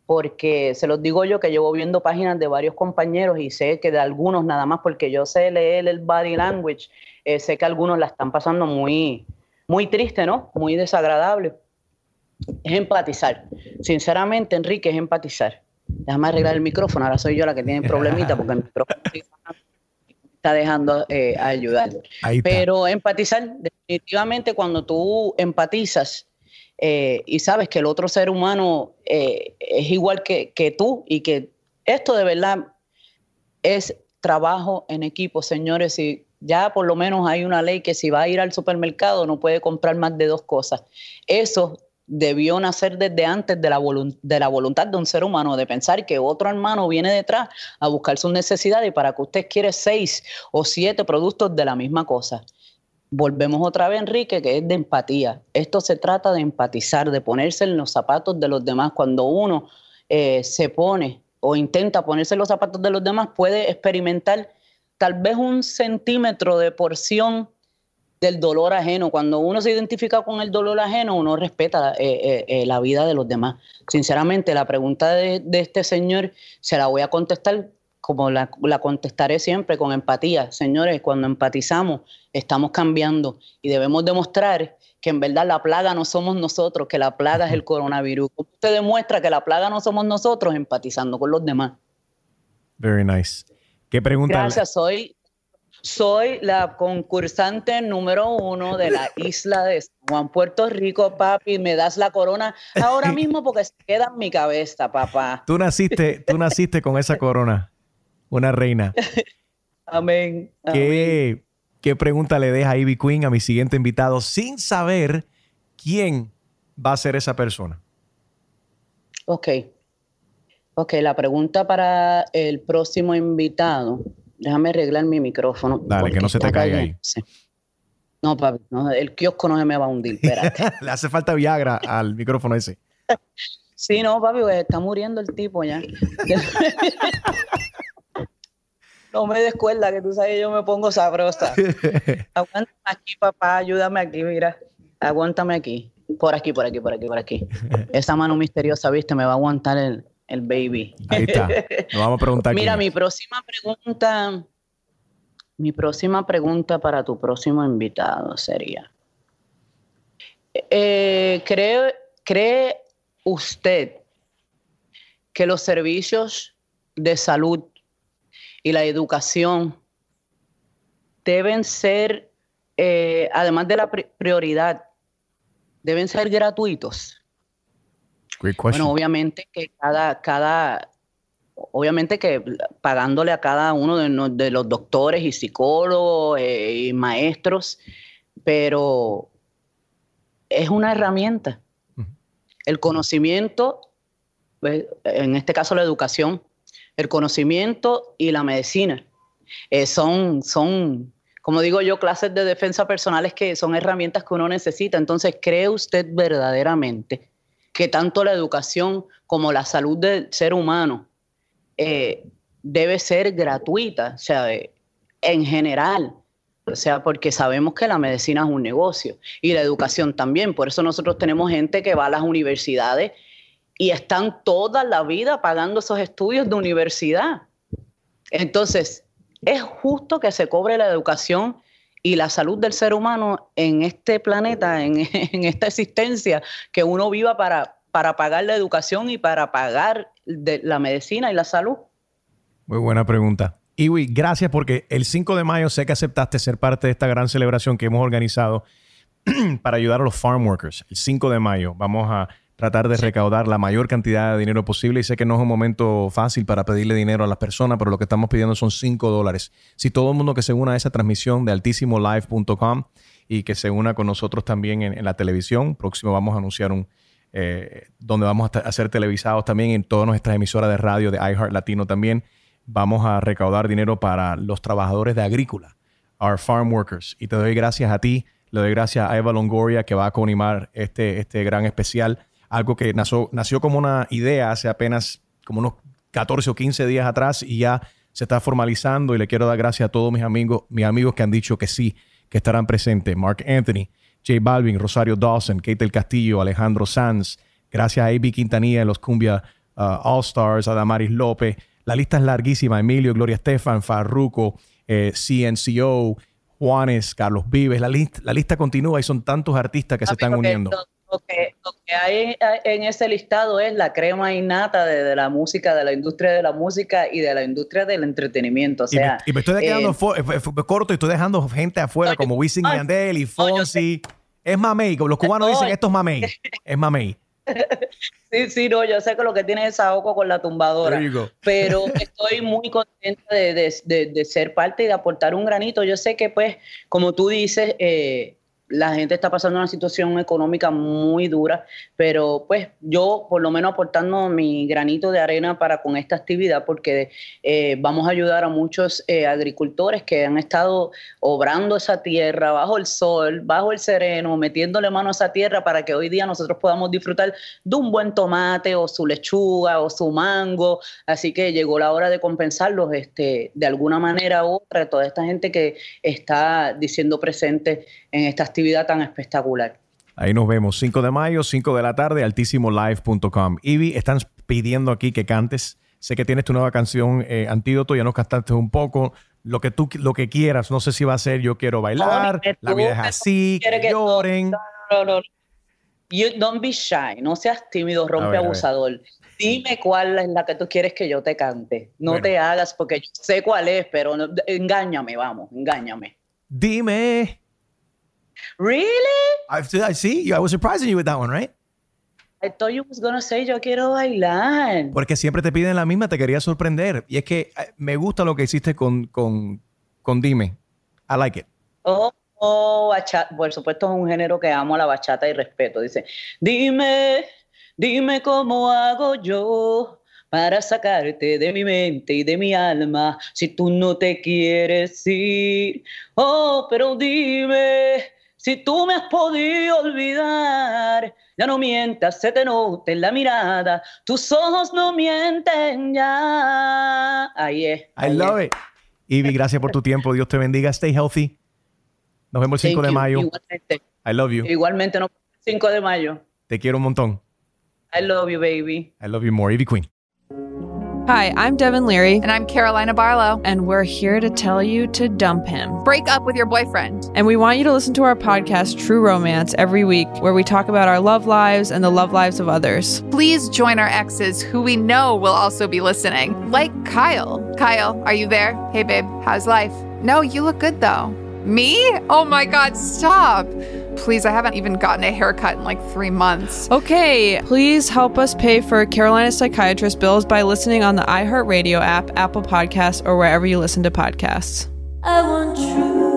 Speaker 5: porque se los digo yo que llevo viendo páginas de varios compañeros y sé que de algunos nada más porque yo sé leer el body language, eh, sé que algunos la están pasando muy, muy triste, ¿no? Muy desagradable. Es empatizar. Sinceramente, Enrique, es empatizar. Déjame arreglar el micrófono, ahora soy yo la que tiene problemita porque el micrófono está dejando eh, ayudar. Pero empatizar, definitivamente cuando tú empatizas eh, y sabes que el otro ser humano eh, es igual que, que, tú y que esto de verdad es trabajo en equipo, señores, y ya por lo menos hay una ley que si va a ir al supermercado no puede comprar más de dos cosas. Eso debió nacer desde antes de la, de la voluntad de un ser humano, de pensar que otro hermano viene detrás a buscar sus necesidades para que usted quiere seis o siete productos de la misma cosa. Volvemos otra vez, Enrique, que es de empatía. Esto se trata de empatizar, de ponerse en los zapatos de los demás. Cuando uno eh, se pone o intenta ponerse en los zapatos de los demás, puede experimentar tal vez un centímetro de porción del dolor ajeno. Cuando uno se identifica con el dolor ajeno, uno respeta eh, eh, eh, la vida de los demás. Sinceramente, la pregunta de, este señor se la voy a contestar como la, contestaré siempre, con empatía. Señores, cuando empatizamos, estamos cambiando y debemos demostrar que en verdad la plaga no somos nosotros, que la plaga es el coronavirus. usted demuestra que la plaga no somos nosotros empatizando con los demás?
Speaker 4: Very nice. ¿Qué pregunta?
Speaker 5: Gracias, soy soy la concursante número uno de la isla de San Juan, Puerto Rico, papi. Me das la corona ahora mismo porque se queda en mi cabeza, papá.
Speaker 4: Tú naciste, tú naciste con esa corona, una reina.
Speaker 5: Amén.
Speaker 4: ¿Qué, ¿Qué pregunta le deja Ivy Queen a mi siguiente invitado sin saber quién va a ser esa persona?
Speaker 5: Ok. Ok, la pregunta para el próximo invitado Déjame arreglar mi micrófono.
Speaker 4: Dale, que no se te caiga ahí.
Speaker 5: No, papi, el kiosco no se me va a hundir, espérate.
Speaker 4: Le hace falta Viagra al micrófono ese.
Speaker 5: sí, no, papi, pues, está muriendo el tipo ya. no me descuerda que tú sabes que yo me pongo sabrosa. Aguántame aquí, papá, ayúdame aquí, mira. Aguántame aquí. Por aquí, por aquí, por aquí, por aquí. Esa mano misteriosa, viste, me va a aguantar el, el baby.
Speaker 4: Ahí está. Nos vamos a preguntar.
Speaker 5: Mira, mi próxima pregunta, mi próxima pregunta para tu próximo invitado sería, eh, ¿cree, ¿cree usted que los servicios de salud y la educación deben ser, eh, además de la prioridad, deben ser gratuitos? Bueno, obviamente que cada, cada, obviamente que pagándole a cada uno de, los doctores y psicólogos eh, y maestros, pero es una herramienta. El conocimiento, pues, en este caso la educación, el conocimiento y la medicina eh, son, son, como digo yo, clases de defensa personales que son herramientas que uno necesita. Entonces, ¿cree usted verdaderamente que tanto la educación como la salud del ser humano eh, debe ser gratuita, o sea, en general. O sea, porque sabemos que la medicina es un negocio y la educación también. Por eso nosotros tenemos gente que va a las universidades y están toda la vida pagando esos estudios de universidad. Entonces, es justo que se cobre la educación y la salud del ser humano en este planeta, en, esta existencia, que uno viva para, pagar la educación y para pagar la medicina y la salud.
Speaker 4: Muy buena pregunta. Iwi, gracias porque el 5 de mayo sé que aceptaste ser parte de esta gran celebración que hemos organizado para ayudar a los farm workers. El 5 de mayo vamos a tratar de recaudar la mayor cantidad de dinero posible y sé que no es un momento fácil para pedirle dinero a las personas, pero lo que estamos pidiendo son 5 dólares. Si todo el mundo que se una a esa transmisión de altissimolive.com y que se una con nosotros también en, la televisión, próximo vamos a anunciar un, eh, donde vamos a, ser televisados también en todas nuestras emisoras de radio de iHeart Latino también. Vamos a recaudar dinero para los trabajadores de agrícola, our farm workers. Y te doy gracias a ti, le doy gracias a Eva Longoria que va a coanimar este, este gran especial algo que nació, nació como una idea hace apenas como unos 14 o 15 días atrás y ya se está formalizando y le quiero dar gracias a todos mis amigos, mis amigos que han dicho que sí, que estarán presentes. Mark Anthony, J Balvin, Rosario Dawson, Kate del Castillo, Alejandro Sanz, gracias a A.B. Quintanilla los Cumbia uh, All Stars, a Damaris López. La lista es larguísima. Emilio, Gloria Estefan, Farruco, eh, CNCO, Juanes, Carlos Vives. La, lista, la lista continúa y son tantos artistas que se están uniendo
Speaker 5: lo que, hay en ese listado es la crema innata de, la música, de la industria de la música y de la industria del entretenimiento. O sea,
Speaker 4: y, me, estoy quedando eh, corto y estoy dejando gente afuera como Wisin y Yandel y Fonsi. es mamey, como los cubanos dicen, esto es mamey. Es mamey.
Speaker 5: Sí, sí, no, yo sé que lo que tiene es ahogo con la tumbadora, pero estoy muy contenta de, de, ser parte y de aportar un granito. Yo sé que, pues, como tú dices, eh, la gente está pasando una situación económica muy dura, pero pues yo por lo menos aportando mi granito de arena para con esta actividad, porque eh, vamos a ayudar a muchos eh, agricultores que han estado obrando esa tierra bajo el sol, bajo el sereno, metiéndole mano a esa tierra para que hoy día nosotros podamos disfrutar de un buen tomate o su lechuga o su mango. Así que llegó la hora de compensarlos este, de alguna manera u otra, toda esta gente que está diciendo presente en esta actividad tan espectacular.
Speaker 4: Ahí nos vemos, 5 de mayo, 5 de la tarde, altísimolive.com. Ivy, están pidiendo aquí que cantes. Sé que tienes tu nueva canción, eh, Antídoto, ya nos cantaste un poco. Lo que tú lo que quieras, no sé si va a ser Yo quiero bailar, La vida es así, que, lloren. No, no,
Speaker 5: You don't be shy, no seas tímido, rompe abusador. Dime cuál es la que tú quieres que yo te cante. No te hagas porque yo sé cuál es, pero engáñame, vamos, engáñame.
Speaker 4: Dime.
Speaker 5: Really?
Speaker 4: I, I see. I was surprising you with that one, right?
Speaker 5: I thought you was gonna say yo quiero bailar.
Speaker 4: Porque siempre te piden la misma, te quería sorprender. Y es que eh, me gusta lo que hiciste con, con, con Dime. I like it.
Speaker 5: Oh, oh, bachata. Por supuesto es un género que amo, la bachata y respeto. Dice, dime, dime cómo hago yo para sacarte de mi mente y de mi alma si tú no te quieres ir. Oh, pero dime si tú me has podido olvidar, ya no mientas, se te nota en la mirada, tus ojos no mienten ya. Ahí es. I
Speaker 4: love it. Ivy, gracias por tu tiempo. Dios te bendiga. Stay healthy. Nos vemos el 5 de mayo. Igualmente. I love you.
Speaker 5: Igualmente, nos vemos el 5 de mayo.
Speaker 4: Te quiero un montón.
Speaker 5: I love you, baby.
Speaker 4: I love you more. Ivy Queen.
Speaker 10: Hi, I'm Devin Leary.
Speaker 11: And I'm Carolina Barlow.
Speaker 10: And we're here to tell you to dump him.
Speaker 11: Break up with your boyfriend.
Speaker 10: And we want you to listen to our podcast, True Romance, every week, where we talk about our love lives and the love lives of others.
Speaker 11: Please join our exes, who we know will also be listening, like Kyle. Kyle, are you there? Hey, babe, how's life? No, you look good though. Me? Oh my God, stop. Please, I haven't even gotten a haircut in like three months.
Speaker 10: Okay, please help us pay for Carolina Psychiatrist bills by listening on the iHeartRadio app, Apple Podcasts, or wherever you listen to podcasts. I want true.